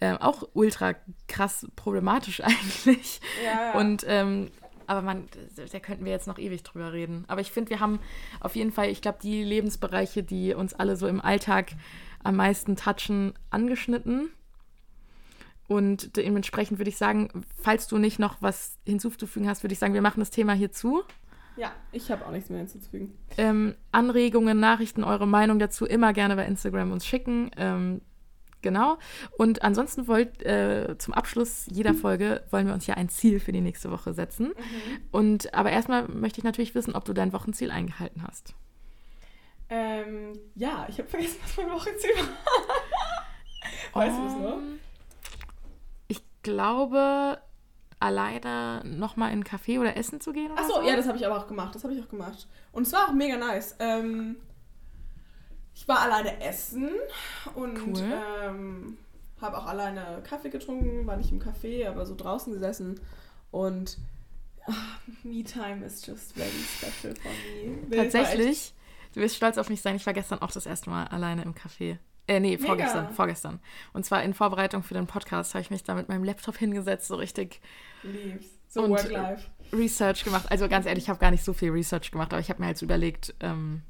Ähm, auch ultra krass problematisch eigentlich. Ja, ja. Und ähm, aber man, da könnten wir jetzt noch ewig drüber reden. Aber ich finde, wir haben auf jeden Fall, ich glaube, die Lebensbereiche, die uns alle so im Alltag am meisten touchen, angeschnitten. Und dementsprechend würde ich sagen, falls du nicht noch was hinzuzufügen hast, würde ich sagen, wir machen das Thema hier zu. Ja, ich habe auch nichts mehr hinzuzufügen. Ähm, Anregungen, Nachrichten, eure Meinung dazu immer gerne bei Instagram uns schicken. Ähm, genau. Und ansonsten wollt äh, zum Abschluss jeder Folge wollen wir uns ja ein Ziel für die nächste Woche setzen. Und aber erstmal möchte ich natürlich wissen, ob du dein Wochenziel eingehalten hast. Ähm, ja, ich habe vergessen, was mein Wochenziel war. weißt du das noch? Ähm, Ich glaube, alleine nochmal in einen Café oder essen zu gehen oder Achso, so. ja, das habe ich aber auch gemacht. Das habe ich auch gemacht. Und es war auch mega nice. Ähm, ich war alleine essen und Cool. ähm, habe auch alleine Kaffee getrunken. War nicht im Café, aber so draußen gesessen. Und ah, Me-Time is just very special for me. Tatsächlich, du wirst stolz auf mich sein, ich war gestern auch das erste Mal alleine im Café. Äh, nee, Mega. vorgestern, vorgestern. Und zwar in Vorbereitung für den Podcast habe ich mich da mit meinem Laptop hingesetzt, so richtig Lieb's. So Und, Work-Life. Research gemacht. Also ganz ehrlich, ich habe gar nicht so viel Research gemacht, aber ich habe mir halt so überlegt, ähm,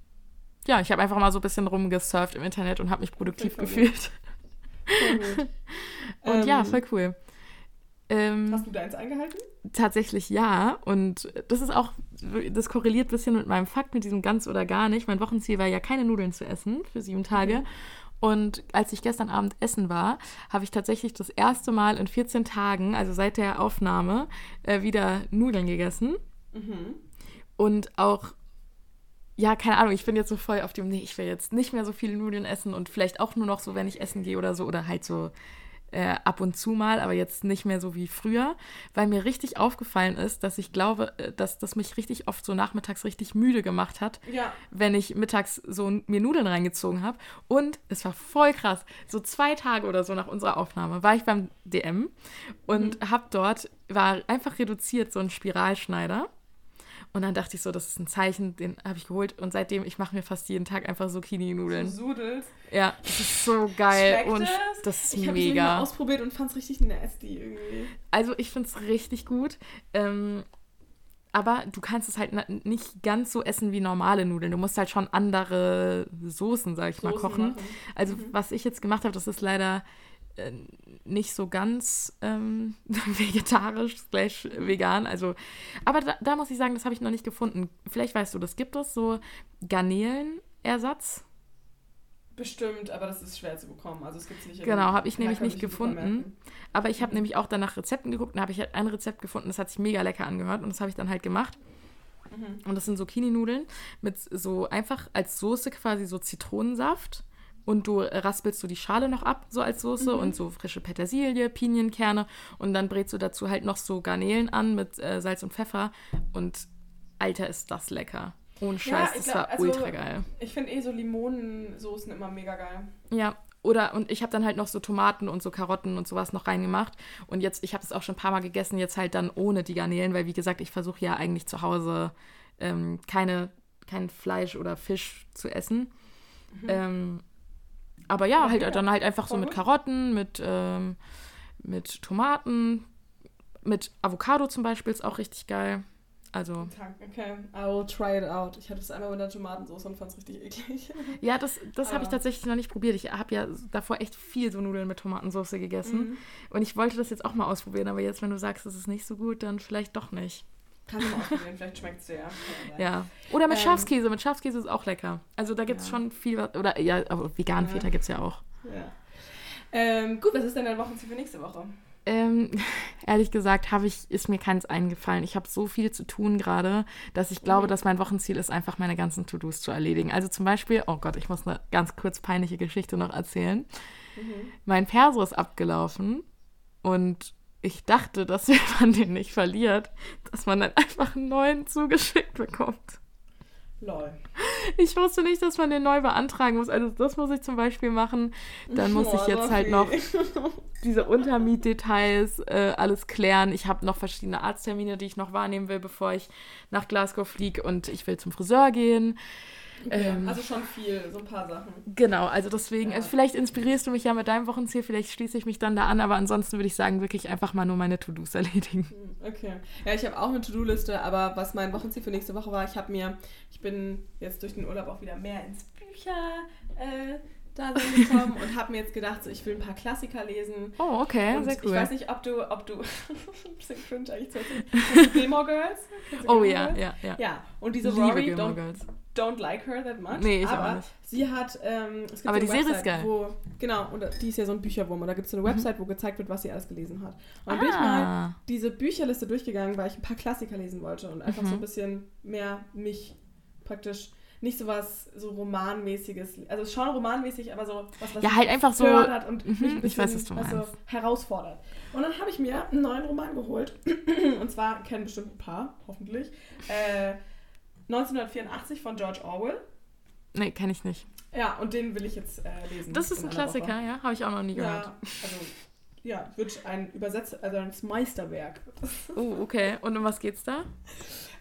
ja, ich habe einfach mal so ein bisschen rumgesurft im Internet und habe mich produktiv gefühlt. Gut. Und ja, Ähm, voll cool. Ähm, Hast du deins eingehalten? Tatsächlich ja. Und das ist auch, das korreliert ein bisschen mit meinem Fakt, mit diesem ganz oder gar nicht. Mein Wochenziel war ja keine Nudeln zu essen für sieben Tage. Und als ich gestern Abend essen war, habe ich tatsächlich das erste Mal in 14 Tagen, also seit der Aufnahme, äh, wieder Nudeln gegessen. Mhm. Und auch, ja, keine Ahnung, ich bin jetzt so voll auf dem, nee, ich will jetzt nicht mehr so viele Nudeln essen und vielleicht auch nur noch so, wenn ich essen gehe oder so, oder halt so äh, ab und zu mal, aber jetzt nicht mehr so wie früher, weil mir richtig aufgefallen ist, dass ich glaube, äh, dass das mich richtig oft so nachmittags richtig müde gemacht hat, Ja. wenn ich mittags so mir Nudeln reingezogen habe. Und es war voll krass. So zwei Tage oder so nach unserer Aufnahme war ich beim DM und hab dort, war einfach reduziert, so ein Spiralschneider. Und dann dachte ich so, das ist ein Zeichen, den habe ich geholt. Und seitdem, ich mache mir fast jeden Tag einfach Zucchini-Nudeln. So Sudels. Ja, das ist so geil. Schmeckt und es? das ist Ich habe es mal mega. ausprobiert und fand es richtig nasty irgendwie. Also ich finde es richtig gut. Ähm, aber du kannst es halt nicht ganz so essen wie normale Nudeln. Du musst halt schon andere Soßen, sag ich mal, Soßen kochen. machen. Also Mhm. was ich jetzt gemacht habe, das ist leider äh, nicht so ganz ähm, vegetarisch slash vegan. Also, aber da, da muss ich sagen, das habe ich noch nicht gefunden. Vielleicht weißt du, das gibt es so Garnelenersatz. Bestimmt, aber das ist schwer zu bekommen. Also es gibt es nicht. Genau, habe ich nämlich nicht gefunden. Aber ich habe nämlich auch dann nach Rezepten geguckt und habe ich halt ein Rezept gefunden, das hat sich mega lecker angehört und das habe ich dann halt gemacht. Mhm. Und das sind Zucchini-Nudeln mit so einfach als Soße quasi so Zitronensaft. Und du raspelst so die Schale noch ab, so als Soße Mhm. und so frische Petersilie, Pinienkerne. Und dann brätst du dazu halt noch so Garnelen an mit äh, Salz und Pfeffer. Und Alter, ist das lecker. Ohne Scheiß, ich das glaub, war also- ultra geil. Ich finde eh so Limonensoßen immer mega geil. Ja, oder und ich habe dann halt noch so Tomaten und so Karotten und sowas noch reingemacht. Und jetzt, ich habe es auch schon ein paar Mal gegessen, jetzt halt dann ohne die Garnelen, weil wie gesagt, ich versuche ja eigentlich zu Hause ähm, keine, kein Fleisch oder Fisch zu essen. Ähm, aber ja, halt mega. dann halt einfach so mit. Karotten, mit, ähm, mit Tomaten, mit Avocado zum Beispiel ist auch richtig geil. Also, Okay, I will try it out. Ich hatte es einmal mit der Tomatensauce und fand es richtig eklig. ja, das, das habe ich Aber- tatsächlich noch nicht probiert. Ich habe ja davor echt viel so Nudeln mit Tomatensauce gegessen. Mhm. Und ich wollte das jetzt auch mal ausprobieren, aber jetzt, wenn du sagst, es ist nicht so gut, dann vielleicht doch nicht. Kannst du mal ausprobieren, vielleicht schmeckt es dir ja. Ja. Oder mit Ähm, Schafskäse. Mit Schafskäse ist auch lecker. Also da gibt es Ja. schon viel. was- Oder ja, aber veganen Ja. Feta gibt es ja auch. Ja. Ähm, gut, was ist denn dein Wochenziel für nächste Woche? Ähm, ehrlich gesagt, habe ich, ist mir keins eingefallen. Ich habe so viel zu tun gerade, dass ich glaube, Mhm. dass mein Wochenziel ist, einfach meine ganzen To-Dos zu erledigen. Also zum Beispiel, oh Gott, ich muss eine ganz kurz peinliche Geschichte noch erzählen. Mhm. Mein Perso ist abgelaufen und ich dachte, dass wenn man den nicht verliert, dass man dann einfach einen neuen zugeschickt bekommt. Lol. Ich wusste nicht, dass man den neu beantragen muss. Also das muss ich zum Beispiel machen. Dann muss ich Oh, jetzt halt noch diese Untermietdetails äh, alles klären. Ich habe noch verschiedene Arzttermine, die ich noch wahrnehmen will, bevor ich nach Glasgow fliege und ich will zum Friseur gehen. Ähm, also schon viel, so ein paar Sachen. Genau, also deswegen, Ja. also vielleicht inspirierst du mich ja mit deinem Wochenziel, vielleicht schließe ich mich dann da an, aber ansonsten würde ich sagen, wirklich einfach mal nur meine To-Dos erledigen. Hm, Okay. Ja, ich habe auch eine To-Do-Liste, aber was mein Wochenziel für nächste Woche war, ich habe mir, ich bin jetzt durch den Urlaub auch wieder mehr ins Bücher äh, da gekommen und habe mir jetzt gedacht, so, ich will ein paar Klassiker lesen. Oh, okay, und sehr Ich cool. weiß nicht, ob du, ob du, ein bisschen cringe eigentlich zu erzählen. Gilmore Girls? Oh ja, ja, ja. Ja, und diese Liebe Rory, Gilmore Girls. Don't like her that much. Nee, ich auch aber nicht. sie hat, ähm, es gibt Aber so die Serie ist Website, geil. Wo, genau, und die ist ja so ein Bücherwurm. Und da gibt es so eine Website, wo gezeigt wird, was sie alles gelesen hat. Und dann bin ich mal Ah, diese Bücherliste durchgegangen, weil ich ein paar Klassiker lesen wollte und einfach Mhm. so ein bisschen mehr mich praktisch nicht so was so romanmäßiges, also es ist schon romanmäßig, aber so was, was Ja, halt einfach so- und Mhm, mich ein ich bisschen weiß, was meinst. herausfordert. Und dann habe ich mir einen neuen Roman geholt und zwar kennen bestimmt ein paar, hoffentlich. Äh, 1984 von George Orwell. nee, kenne ich nicht. Ja, und den will ich jetzt äh, lesen. Das ist in ein einer Woche. Klassiker, ja? Habe ich auch noch nie gehört. Ja, also ja, wird ein Übersetzer, also ein Meisterwerk. Oh, okay. Und um was geht's da?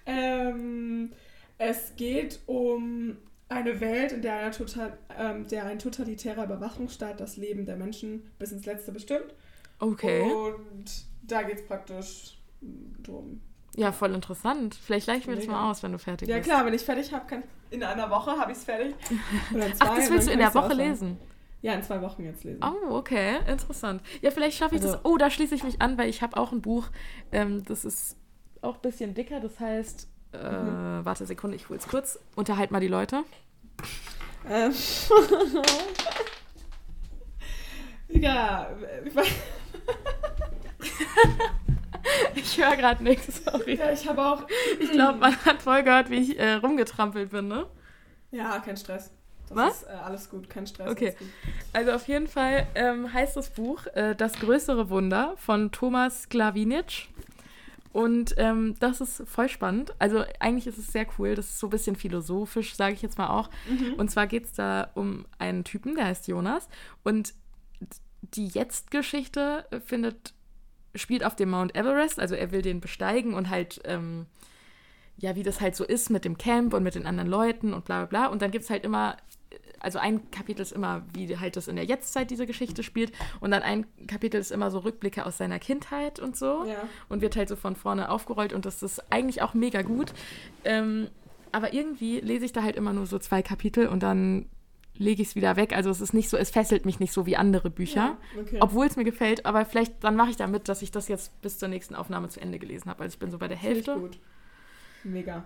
Ähm, es geht um eine Welt, in der, total, ähm, der ein totalitärer Überwachungsstaat das Leben der Menschen bis ins Letzte bestimmt. Okay. Und da geht es praktisch drum. Ja, voll interessant. Vielleicht leichen wir das Mega. mal aus, wenn du fertig Ja bist. klar, wenn ich fertig habe, kann in einer Woche habe ich es fertig. Oder zwei, Ach, das willst du in der Woche lesen? Ja, in zwei Wochen jetzt lesen. Oh, okay, interessant. Ja, vielleicht schaffe ich Also- das. Oh, da schließe ich mich an, weil ich habe auch ein Buch, ähm, das ist auch ein bisschen dicker, das heißt, äh, Mhm. warte Sekunde, ich hole es kurz. Unterhalt mal die Leute. Ähm. ja, ich, weiß- Ich höre gerade nichts, sorry. ja, ich habe auch. Ich glaube, man hat voll gehört, wie ich äh, rumgetrampelt bin, ne? Ja, kein Stress. Das Was? ist äh, alles gut, kein Stress. Okay. Also auf jeden Fall ähm, heißt das Buch äh, Das größere Wunder von Thomas Glawinitsch. Und ähm, das ist voll spannend. Also eigentlich ist es sehr cool. Das ist so ein bisschen philosophisch, sage ich jetzt mal auch. Mhm. Und zwar geht es da um einen Typen, der heißt Jonas. Und die Jetzt-Geschichte äh, findet, spielt auf dem Mount Everest. Also er will den besteigen und halt, ähm, ja, wie das halt so ist mit dem Camp und mit den anderen Leuten und bla bla bla. Und dann gibt es halt immer, also ein Kapitel ist immer, wie halt das in der Jetztzeit diese Geschichte spielt. Und dann ein Kapitel ist immer so Rückblicke aus seiner Kindheit und so Ja. und wird halt so von vorne aufgerollt und das ist eigentlich auch mega gut. Ähm, aber irgendwie lese ich da halt immer nur so zwei Kapitel und dann lege ich es wieder weg. Also es ist nicht so, es fesselt mich nicht so wie andere Bücher, Ja, okay. obwohl es mir gefällt, aber vielleicht dann mache ich damit, dass ich das jetzt bis zur nächsten Aufnahme zu Ende gelesen habe. Also ich bin so bei der Hälfte. gut. Mega.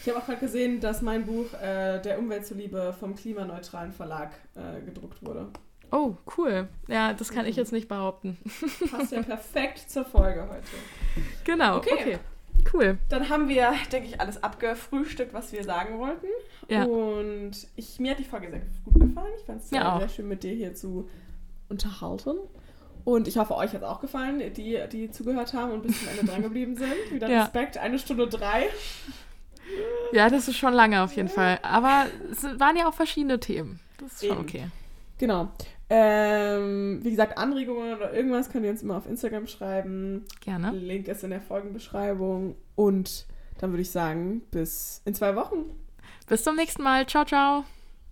Ich habe auch gerade gesehen, dass mein Buch äh, Der Umwelt zuliebe vom klimaneutralen Verlag äh, gedruckt wurde. Oh, cool. Ja, das kann Mhm. ich jetzt nicht behaupten. Passt ja perfekt zur Folge heute. Genau, Okay. okay. Cool. Dann haben wir, denke ich, alles abgefrühstückt, was wir sagen wollten. Ja. Und ich, mir hat die Folge sehr gut gefallen. Ich fand es sehr, sehr schön, mit dir hier zu unterhalten. Und ich hoffe, euch hat es auch gefallen, die, die zugehört haben und bis zum Ende dran geblieben sind. Wieder Ja. Respekt, eine Stunde drei. Ja, das ist schon lange auf jeden Fall. Aber es waren ja auch verschiedene Themen. Das ist schon Eben. okay. Genau. Ähm, wie gesagt, Anregungen oder irgendwas könnt ihr uns immer auf Instagram schreiben. Gerne. Link ist in der Folgenbeschreibung. Und dann würde ich sagen, bis in zwei Wochen. Bis zum nächsten Mal. Ciao, ciao.